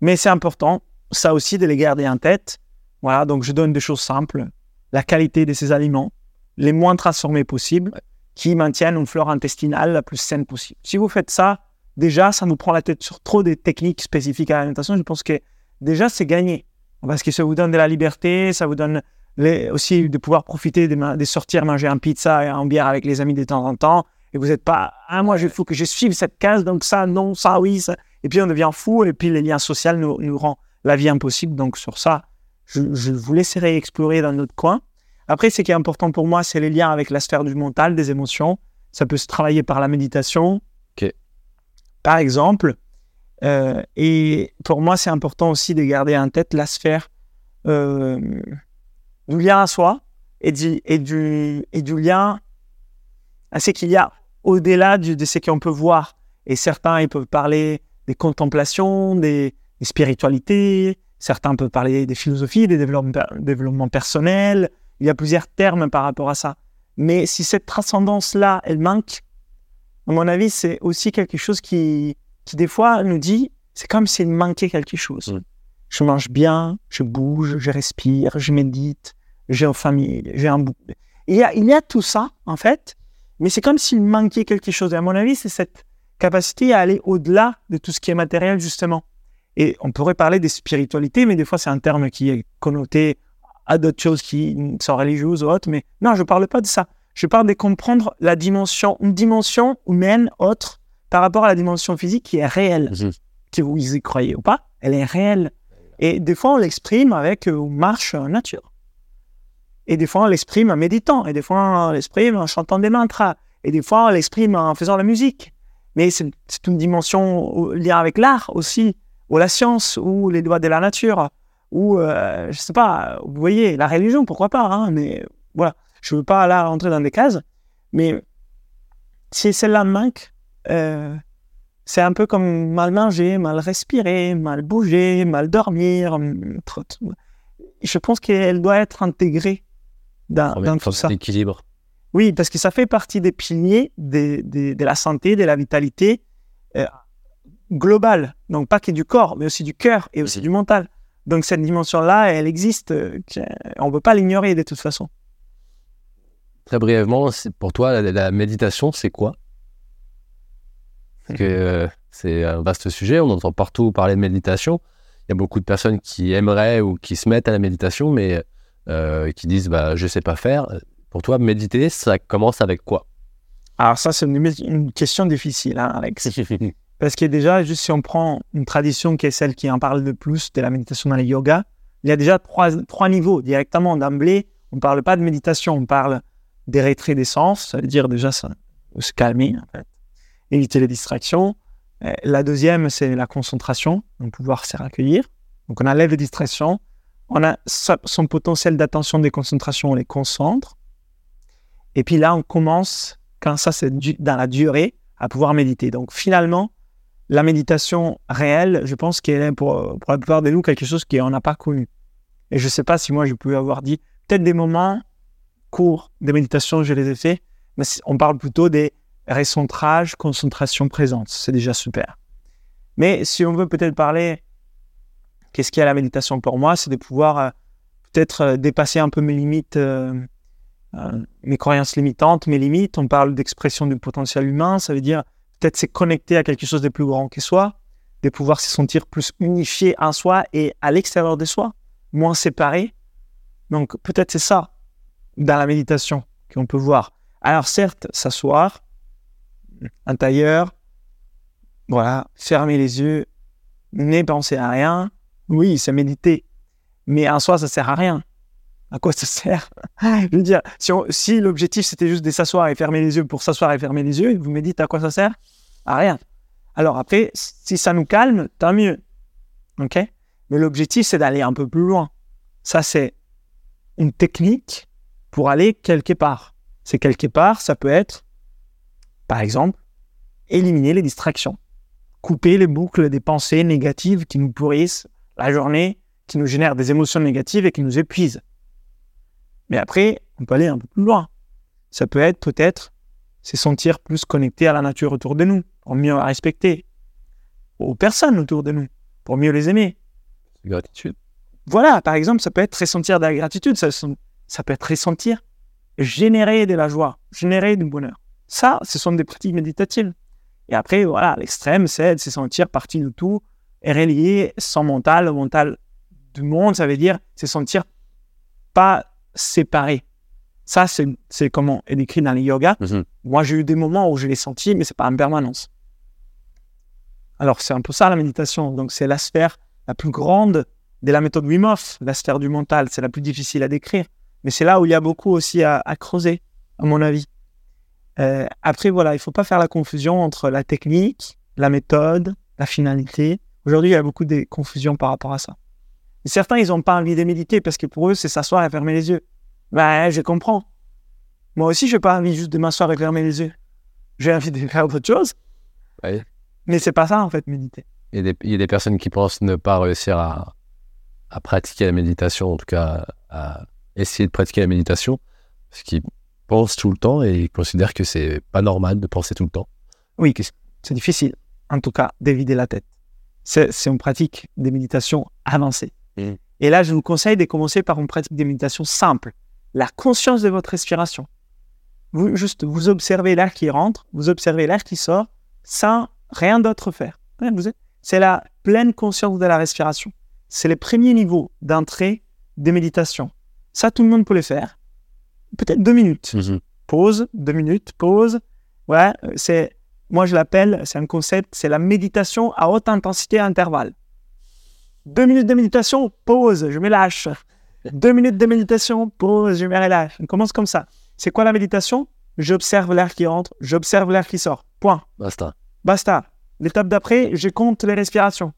C: Mais c'est important, ça aussi, de les garder en tête. Voilà, donc je donne des choses simples. La qualité de ces aliments, les moins transformés possibles, qui maintiennent une flore intestinale la plus saine possible. Si vous faites ça, déjà, ça nous prend la tête sur trop des techniques spécifiques à l'alimentation. Je pense que déjà, c'est gagné. Parce que ça vous donne de la liberté, ça vous donne les, aussi de pouvoir profiter de, sortir manger un pizza et un bière avec les amis de temps en temps. Et vous n'êtes pas, ah, moi, il faut que je suive cette case, donc ça, non, ça, oui. Ça. Et puis on devient fou, et puis les liens sociaux nous, nous rendent la vie impossible. Donc sur ça, je, je vous laisserai explorer dans notre coin. Après, ce qui est important pour moi, c'est les liens avec la sphère du mental, des émotions. Ça peut se travailler par la méditation, par exemple. Euh, et pour moi, c'est important aussi de garder en tête la sphère euh, du lien à soi et du, et du, et du lien à ce qu'il y a au-delà de ce qu'on peut voir. Et certains, ils peuvent parler des contemplations, des, spiritualités, certains peuvent parler des philosophies, des développements, développements personnels. Il y a plusieurs termes par rapport à ça. Mais si cette transcendance-là, elle manque, à mon avis, c'est aussi quelque chose qui, qui des fois nous dit, c'est comme s'il manquait quelque chose. Mm. Je mange bien, je bouge, je respire, je médite, j'ai une famille, j'ai un. Il y, a, il y a tout ça, en fait, mais c'est comme s'il manquait quelque chose. Et à mon avis, c'est cette capacité à aller au-delà de tout ce qui est matériel, justement. Et on pourrait parler des spiritualités, mais des fois, c'est un terme qui est connoté à d'autres choses qui sont religieuses ou autres. Mais non, je ne parle pas de ça. Je parle de comprendre la dimension, une dimension humaine autre par rapport à la dimension physique qui est réelle. Mhm. Que vous y croyez ou pas, elle est réelle. Et des fois, on l'exprime avec euh, une marche en nature. Et des fois, on l'exprime en méditant. Et des fois, on l'exprime en chantant des mantras. Et des fois, on l'exprime en faisant la musique. Mais c'est une dimension liée avec l'art aussi, ou la science, ou les lois de la nature, ou, euh, je sais pas, vous voyez, la religion, pourquoi pas, hein, mais voilà. Je ne veux pas là rentrer dans des cases, mais si celle-là manque, euh, c'est un peu comme mal manger, mal respirer, mal bouger, mal dormir. Je pense qu'elle doit être intégrée dans, dans tout ça.
A: L'équilibre.
C: Oui, parce que ça fait partie des piliers de, de, la santé, de la vitalité euh, globale. Donc pas que du corps, mais aussi du cœur et aussi du mental. Donc cette dimension-là, elle existe. Euh, on ne peut pas l'ignorer de toute façon.
A: Très brièvement, pour toi, la, méditation, c'est quoi? Que euh, c'est un vaste sujet, on entend partout parler de méditation. Il y a beaucoup de personnes qui aimeraient ou qui se mettent à la méditation, mais euh, qui disent bah, je sais pas faire. Pour toi, méditer, ça commence avec quoi?
C: Alors, ça, c'est une, question difficile, hein, Alex. Parce que déjà, juste si on prend une tradition qui est celle qui en parle le plus de la méditation dans le yoga, il y a déjà trois, trois niveaux directement d'emblée. On ne parle pas de méditation, on parle des sens, ça veut dire déjà ça, se calmer, en fait. éviter les distractions. Euh, la deuxième, c'est la concentration, donc pouvoir se recueillir. Donc on enlève les distractions, on a son potentiel d'attention, des concentrations, on les concentre. Et puis là, on commence, quand ça c'est dans la durée, à pouvoir méditer. Donc finalement, la méditation réelle, je pense qu'elle est pour, la plupart de nous quelque chose qu'on n'a pas connu. Et je ne sais pas si moi je peux avoir dit peut-être des moments cours de méditation, je les ai faits, mais on parle plutôt des recentrages, concentration présente. C'est déjà super. Mais si on veut peut-être parler, qu'est-ce qu'il y a la méditation pour moi C'est de pouvoir euh, peut-être euh, dépasser un peu mes limites, euh, mes croyances limitantes, mes limites. On parle d'expression du potentiel humain, ça veut dire peut-être se connecter à quelque chose de plus grand que soi, de pouvoir se sentir plus unifié en soi et à l'extérieur de soi, moins séparé. Donc peut-être c'est ça dans la méditation qu'on peut voir. Alors certes, s'asseoir, un tailleur, voilà, fermer les yeux, ne penser à rien, oui, c'est méditer. Mais en soi, ça sert à rien. À quoi ça sert? Je veux dire, si, l'objectif c'était juste de s'asseoir et fermer les yeux pour s'asseoir et fermer les yeux, vous me dites à quoi ça sert? À rien. Alors après, si ça nous calme, tant mieux. OK? Mais l'objectif, c'est d'aller un peu plus loin. Ça, c'est une technique pour aller quelque part. C'est quelque part, ça peut être, par exemple, éliminer les distractions, couper les boucles des pensées négatives qui nous pourrissent la journée, qui nous génèrent des émotions négatives et qui nous épuisent. Mais après, on peut aller un peu plus loin. Ça peut être peut-être se sentir plus connecté à la nature autour de nous, pour mieux la respecter, aux personnes autour de nous, pour mieux les aimer.
A: Gratitude.
C: Voilà, par exemple, ça peut être ressentir de la gratitude. Ça, ça peut être ressentir, générer de la joie, générer du bonheur. Ça, ce sont des pratiques méditatives. Et après, voilà, l'extrême, c'est de se sentir partie de tout et relier son mental au mental du monde. Ça veut dire se sentir pas séparés. Ça, c'est comment est décrit dans les yogas.
A: Mhm.
C: Moi, j'ai eu des moments où je l'ai senti, mais c'est pas en permanence. Alors, c'est un peu ça la méditation. Donc, c'est la sphère la plus grande de la méthode Wim Hof, la sphère du mental. C'est la plus difficile à décrire. Mais c'est là où il y a beaucoup aussi à, à creuser, à mon avis. Euh, après, voilà, il faut pas faire la confusion entre la technique, la méthode, la finalité. Aujourd'hui, il y a beaucoup de confusions par rapport à ça. Et certains, ils n'ont pas envie de méditer parce que pour eux, c'est s'asseoir et fermer les yeux. Ben, je comprends. Moi aussi, je n'ai pas envie juste de m'asseoir et fermer les yeux. J'ai envie de faire autre chose.
A: Ouais.
C: Mais c'est pas ça, en fait, méditer.
A: Il y, a des, il y a des personnes qui pensent ne pas réussir à, à pratiquer la méditation, en tout cas à essayer de pratiquer la méditation, parce qu'ils pensent tout le temps et ils considèrent que c'est pas normal de penser tout le temps.
C: Oui, c'est difficile, en tout cas, d'évider la tête. C'est c'est une pratique des méditations avancées.
A: Mm.
C: Et là, je vous conseille de commencer par une pratique des méditations simple. La conscience de votre respiration. Vous, juste, vous observez l'air qui rentre, vous observez l'air qui sort, sans rien d'autre faire. C'est la pleine conscience de la respiration. C'est le premier niveau d'entrée des méditations. Ça, tout le monde peut le faire. Peut-être deux minutes pause, deux minutes, pause. Ouais, euh, c'est, moi je l'appelle, c'est un concept, c'est la méditation à haute intensité à intervalle. Deux minutes de méditation, pause, je me lâche. Deux minutes de méditation, pause, je me relâche. On commence comme ça. C'est quoi la méditation? J'observe l'air qui rentre, j'observe l'air qui sort. Point.
A: Basta.
C: Basta. L'étape d'après, je compte les respirations.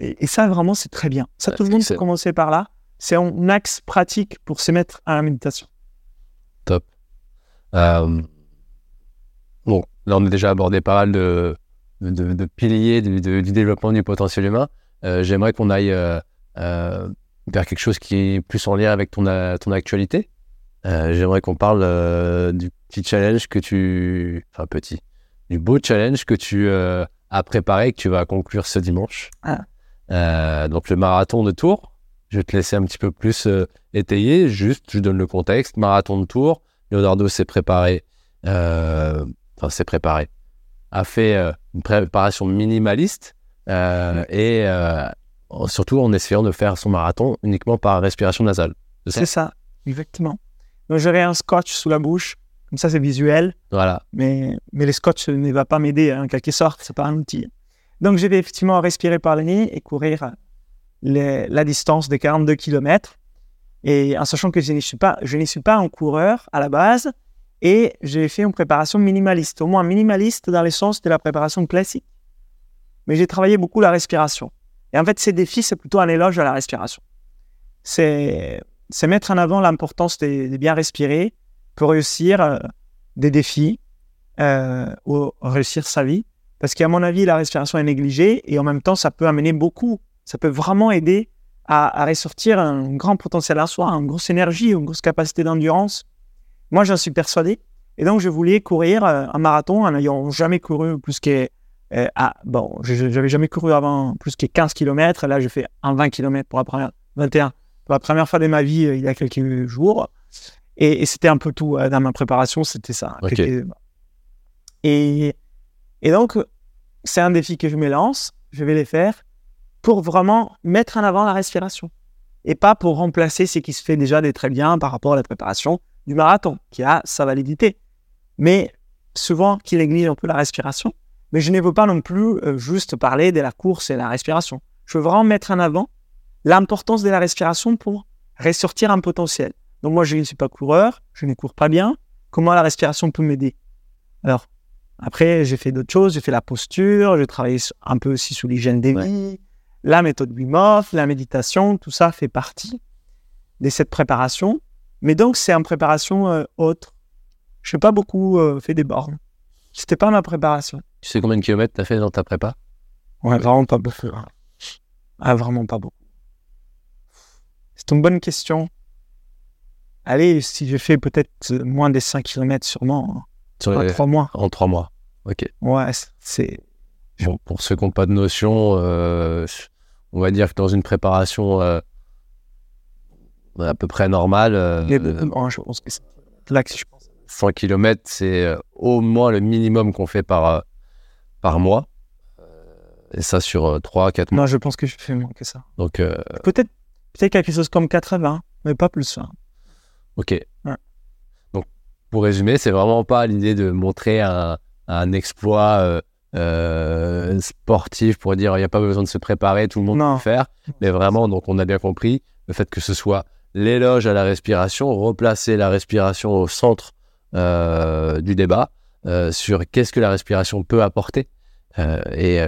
C: Et, et ça, vraiment, c'est très bien. Ça,
A: Ouais,
C: tout le monde peut commencer par là. C'est un axe pratique pour se mettre à la méditation.
A: Euh, bon, là, on a déjà abordé pas mal de, de, de piliers du, de- du développement du potentiel humain. Euh, J'aimerais qu'on aille euh, euh, vers quelque chose qui est plus en lien avec ton, ton actualité. Euh, J'aimerais qu'on parle euh, du petit challenge que tu... Enfin, petit. Du beau challenge que tu euh, as préparé et que tu vas conclure ce dimanche.
C: Ah.
A: Euh, donc, le marathon de Tours. Je vais te laisser un petit peu plus euh, étayer. Juste, je donne le contexte. Marathon de Tours. Leonardo s'est préparé, euh, enfin s'est préparé, a fait euh, une préparation minimaliste et surtout en essayant de faire son marathon uniquement par respiration nasale. C'est ça
C: exactement. Donc, j'aurai un scotch sous la bouche, comme ça c'est visuel,
A: Voilà.
C: mais, mais le scotch ne va pas m'aider hein, en quelque sorte, c'est pas un outil. Donc je vais effectivement respirer par le nez et courir la distance de 42 km. Et en sachant que je ne suis pas, je ne suis pas un coureur à la base, et j'ai fait une préparation minimaliste, au moins minimaliste dans le sens de la préparation classique. Mais j'ai travaillé beaucoup la respiration. Et en fait, ces défis, c'est plutôt un éloge à la respiration. C'est mettre en avant l'importance de, de bien respirer pour réussir euh, des défis euh, ou réussir sa vie. Parce qu'à mon avis, la respiration est négligée et en même temps, ça peut amener beaucoup. Ça peut vraiment aider à, à ressortir un grand potentiel à soi, une grosse énergie, une grosse capacité d'endurance. Moi, j'en suis persuadé. Et donc, je voulais courir euh, un marathon en n'ayant jamais couru plus que. euh, ah, bon, je n'avais jamais couru avant plus que 15 km. Là, je fais un 20 km pour la première, 21 pour la première fois de ma vie euh, il y a quelques jours. Et, et c'était un peu tout euh, dans ma préparation, c'était ça. Et, et donc, c'est un défi que je me lance, je vais les faire pour vraiment mettre en avant la respiration. Et pas pour remplacer ce qui se fait déjà de très bien par rapport à la préparation du marathon, qui a sa validité. Mais souvent, qui néglige un peu la respiration. Mais je ne veux pas non plus euh, juste parler de la course et la respiration. Je veux vraiment mettre en avant l'importance de la respiration pour ressortir un potentiel. Donc moi, je ne suis pas coureur, je ne cours pas bien. Comment la respiration peut m'aider? Alors, après, j'ai fait d'autres choses, j'ai fait la posture, j'ai travaillé un peu aussi sur l'hygiène des
A: Ouais.
C: La méthode Wim Hof, la méditation, tout ça fait partie de cette préparation. Mais donc, c'est une préparation euh, autre. Je n'ai pas beaucoup euh, fait des bornes. C'était pas ma préparation.
A: Tu sais combien de kilomètres tu as fait dans ta prépa?
C: Ouais, vraiment pas beaucoup. Ah, vraiment pas beaucoup. C'est une bonne question. Allez, si j'ai fait peut-être moins des 5 km sûrement, hein.
A: Sur les-
C: trois mois.
A: En trois mois. Ok.
C: Ouais, c'est- c'est...
A: Bon, pour ceux qui n'ont pas de notion, euh, on va dire que dans une préparation euh, à peu près normale, euh,
C: il y a beaucoup- oh, je pense que c'est là que je pense.
A: 100 km, c'est euh, au moins le minimum qu'on fait par, euh, par mois. Euh, Et ça sur 3-4 mois.
C: Non, je pense que je fais moins que ça.
A: Donc, euh,
C: Peut-être peut quelque chose comme 80, mais pas plus. hein.
A: Ok.
C: Ouais.
A: Donc, pour résumer, c'est vraiment pas l'idée de montrer un, un exploit euh, sportif pour dire il n'y a pas besoin de se préparer, tout le monde
C: Non.
A: peut le faire. Mais vraiment, donc on a bien compris le fait que ce soit l'éloge à la respiration, replacer la respiration au centre euh, du débat euh, sur qu'est-ce que la respiration peut apporter et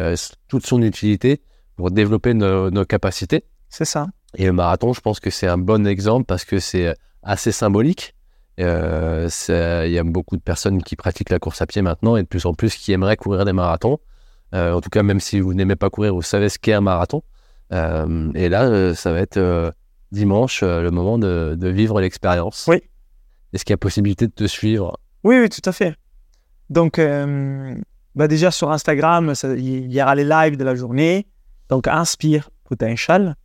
A: toute son utilité pour développer nos, nos capacités.
C: C'est ça.
A: Et le marathon, je pense que c'est un bon exemple parce que c'est assez symbolique. Euh, Il y a beaucoup de personnes qui pratiquent la course à pied maintenant et de plus en plus qui aimeraient courir des marathons. Euh, en tout cas, même si vous n'aimez pas courir, vous savez ce qu'est un marathon. Euh, et là, ça va être dimanche le moment de, de vivre l'expérience.
C: Oui.
A: Est-ce qu'il y a possibilité de te suivre?
C: Oui, oui, tout à fait. Donc, bah déjà sur Instagram, il y aura les lives de la journée. Donc, Inspire Potential.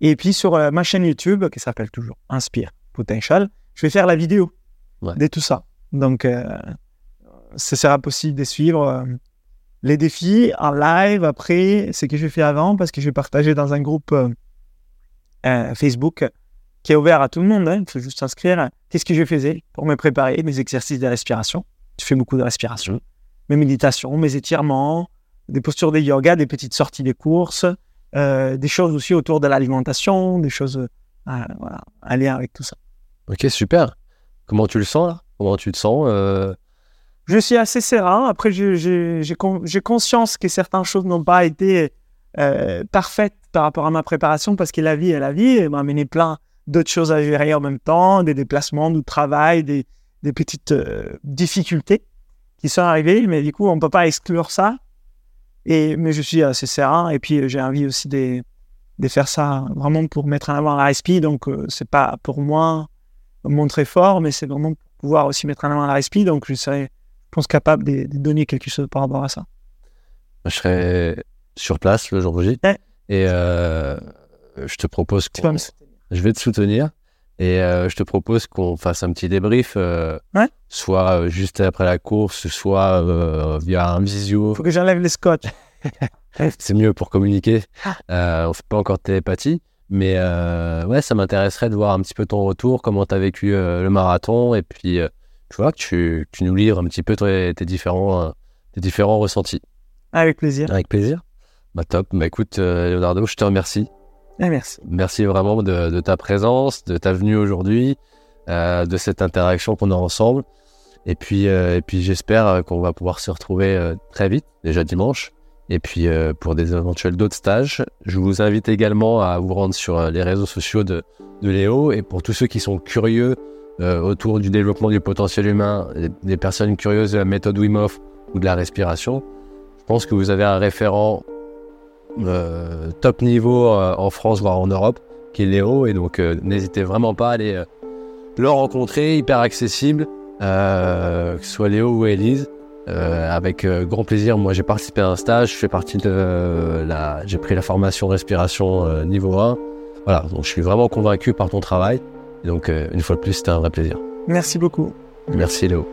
C: Et puis sur ma chaîne YouTube, qui s'appelle toujours Inspire Potential, je vais faire la vidéo
A: Ouais.
C: de tout ça. Donc, euh, ce sera possible de suivre euh, les défis en live après ce que j'ai fait avant, parce que je vais partager dans un groupe euh, euh, Facebook qui est ouvert à tout le monde. hein. Il faut juste s'inscrire. Qu'est-ce que je faisais pour me préparer? Mes exercices de respiration. Je fais beaucoup de respiration. Mes méditations, mes étirements, des postures de yoga, des petites sorties de course, euh, des choses aussi autour de l'alimentation, des choses euh, voilà, en lien avec tout ça.
A: Ok, super. Comment tu le sens là? Comment tu te sens euh,
C: Je suis assez serein. Après, j'ai- j'ai j'ai con- j'ai conscience que certaines choses n'ont pas été euh, parfaites par rapport à ma préparation parce que la vie est la vie. Elle m'a amené plein d'autres choses à gérer en même temps, des déplacements, du travail, des, petites euh, difficultés qui sont arrivées. Mais du coup, on ne peut pas exclure ça. Et, mais je suis assez serein. Et puis, j'ai envie aussi de, faire ça vraiment pour mettre en avant la respi. Donc, c'est pas pour moi montrer fort, mais c'est vraiment pour pouvoir aussi mettre en avant la respi. Donc, je serai, je pense, capable de, de donner quelque chose par rapport à ça.
A: Je serai sur place le jour J.
C: Ouais.
A: Et euh, je te propose qu'on je vais te soutenir et euh, je te propose qu'on fasse un petit débrief, euh,
C: Ouais.
A: soit juste après la course, soit via un visio.
C: Il faut que j'enlève les scotch.
A: C'est mieux pour communiquer.
C: Ah.
A: On fait pas encore de télépathie, mais euh, ouais, ça m'intéresserait de voir un petit peu ton retour, comment tu as vécu euh, le marathon et puis euh, tu vois que tu, tu nous livres un petit peu tes, tes différents, tes différents ressentis.
C: Avec plaisir.
A: Avec plaisir. Bah top. Bah écoute, Leonardo, je te remercie.
C: Et merci.
A: Merci vraiment de, de ta présence, de ta venue aujourd'hui, de cette interaction qu'on a ensemble. Et puis, et puis j'espère qu'on va pouvoir se retrouver très vite, déjà dimanche. Et puis euh, pour des éventuels d'autres stages, je vous invite également à vous rendre sur euh, les réseaux sociaux de, de Léo. Et pour tous ceux qui sont curieux euh, autour du développement du potentiel humain, des personnes curieuses de la méthode Wim Hof ou de la respiration, je pense que vous avez un référent top niveau en France, voire en Europe, qui est Léo. Et donc, n'hésitez vraiment pas à aller le rencontrer, hyper accessible, que ce soit Léo ou Élise. Euh, avec euh, grand plaisir, moi j'ai participé à un stage, je fais partie de euh, la, j'ai pris la formation respiration euh, niveau 1. Voilà, donc je suis vraiment convaincu par ton travail. Et donc, euh, une fois de plus, c'était un vrai plaisir.
C: Merci beaucoup.
A: Merci Léo.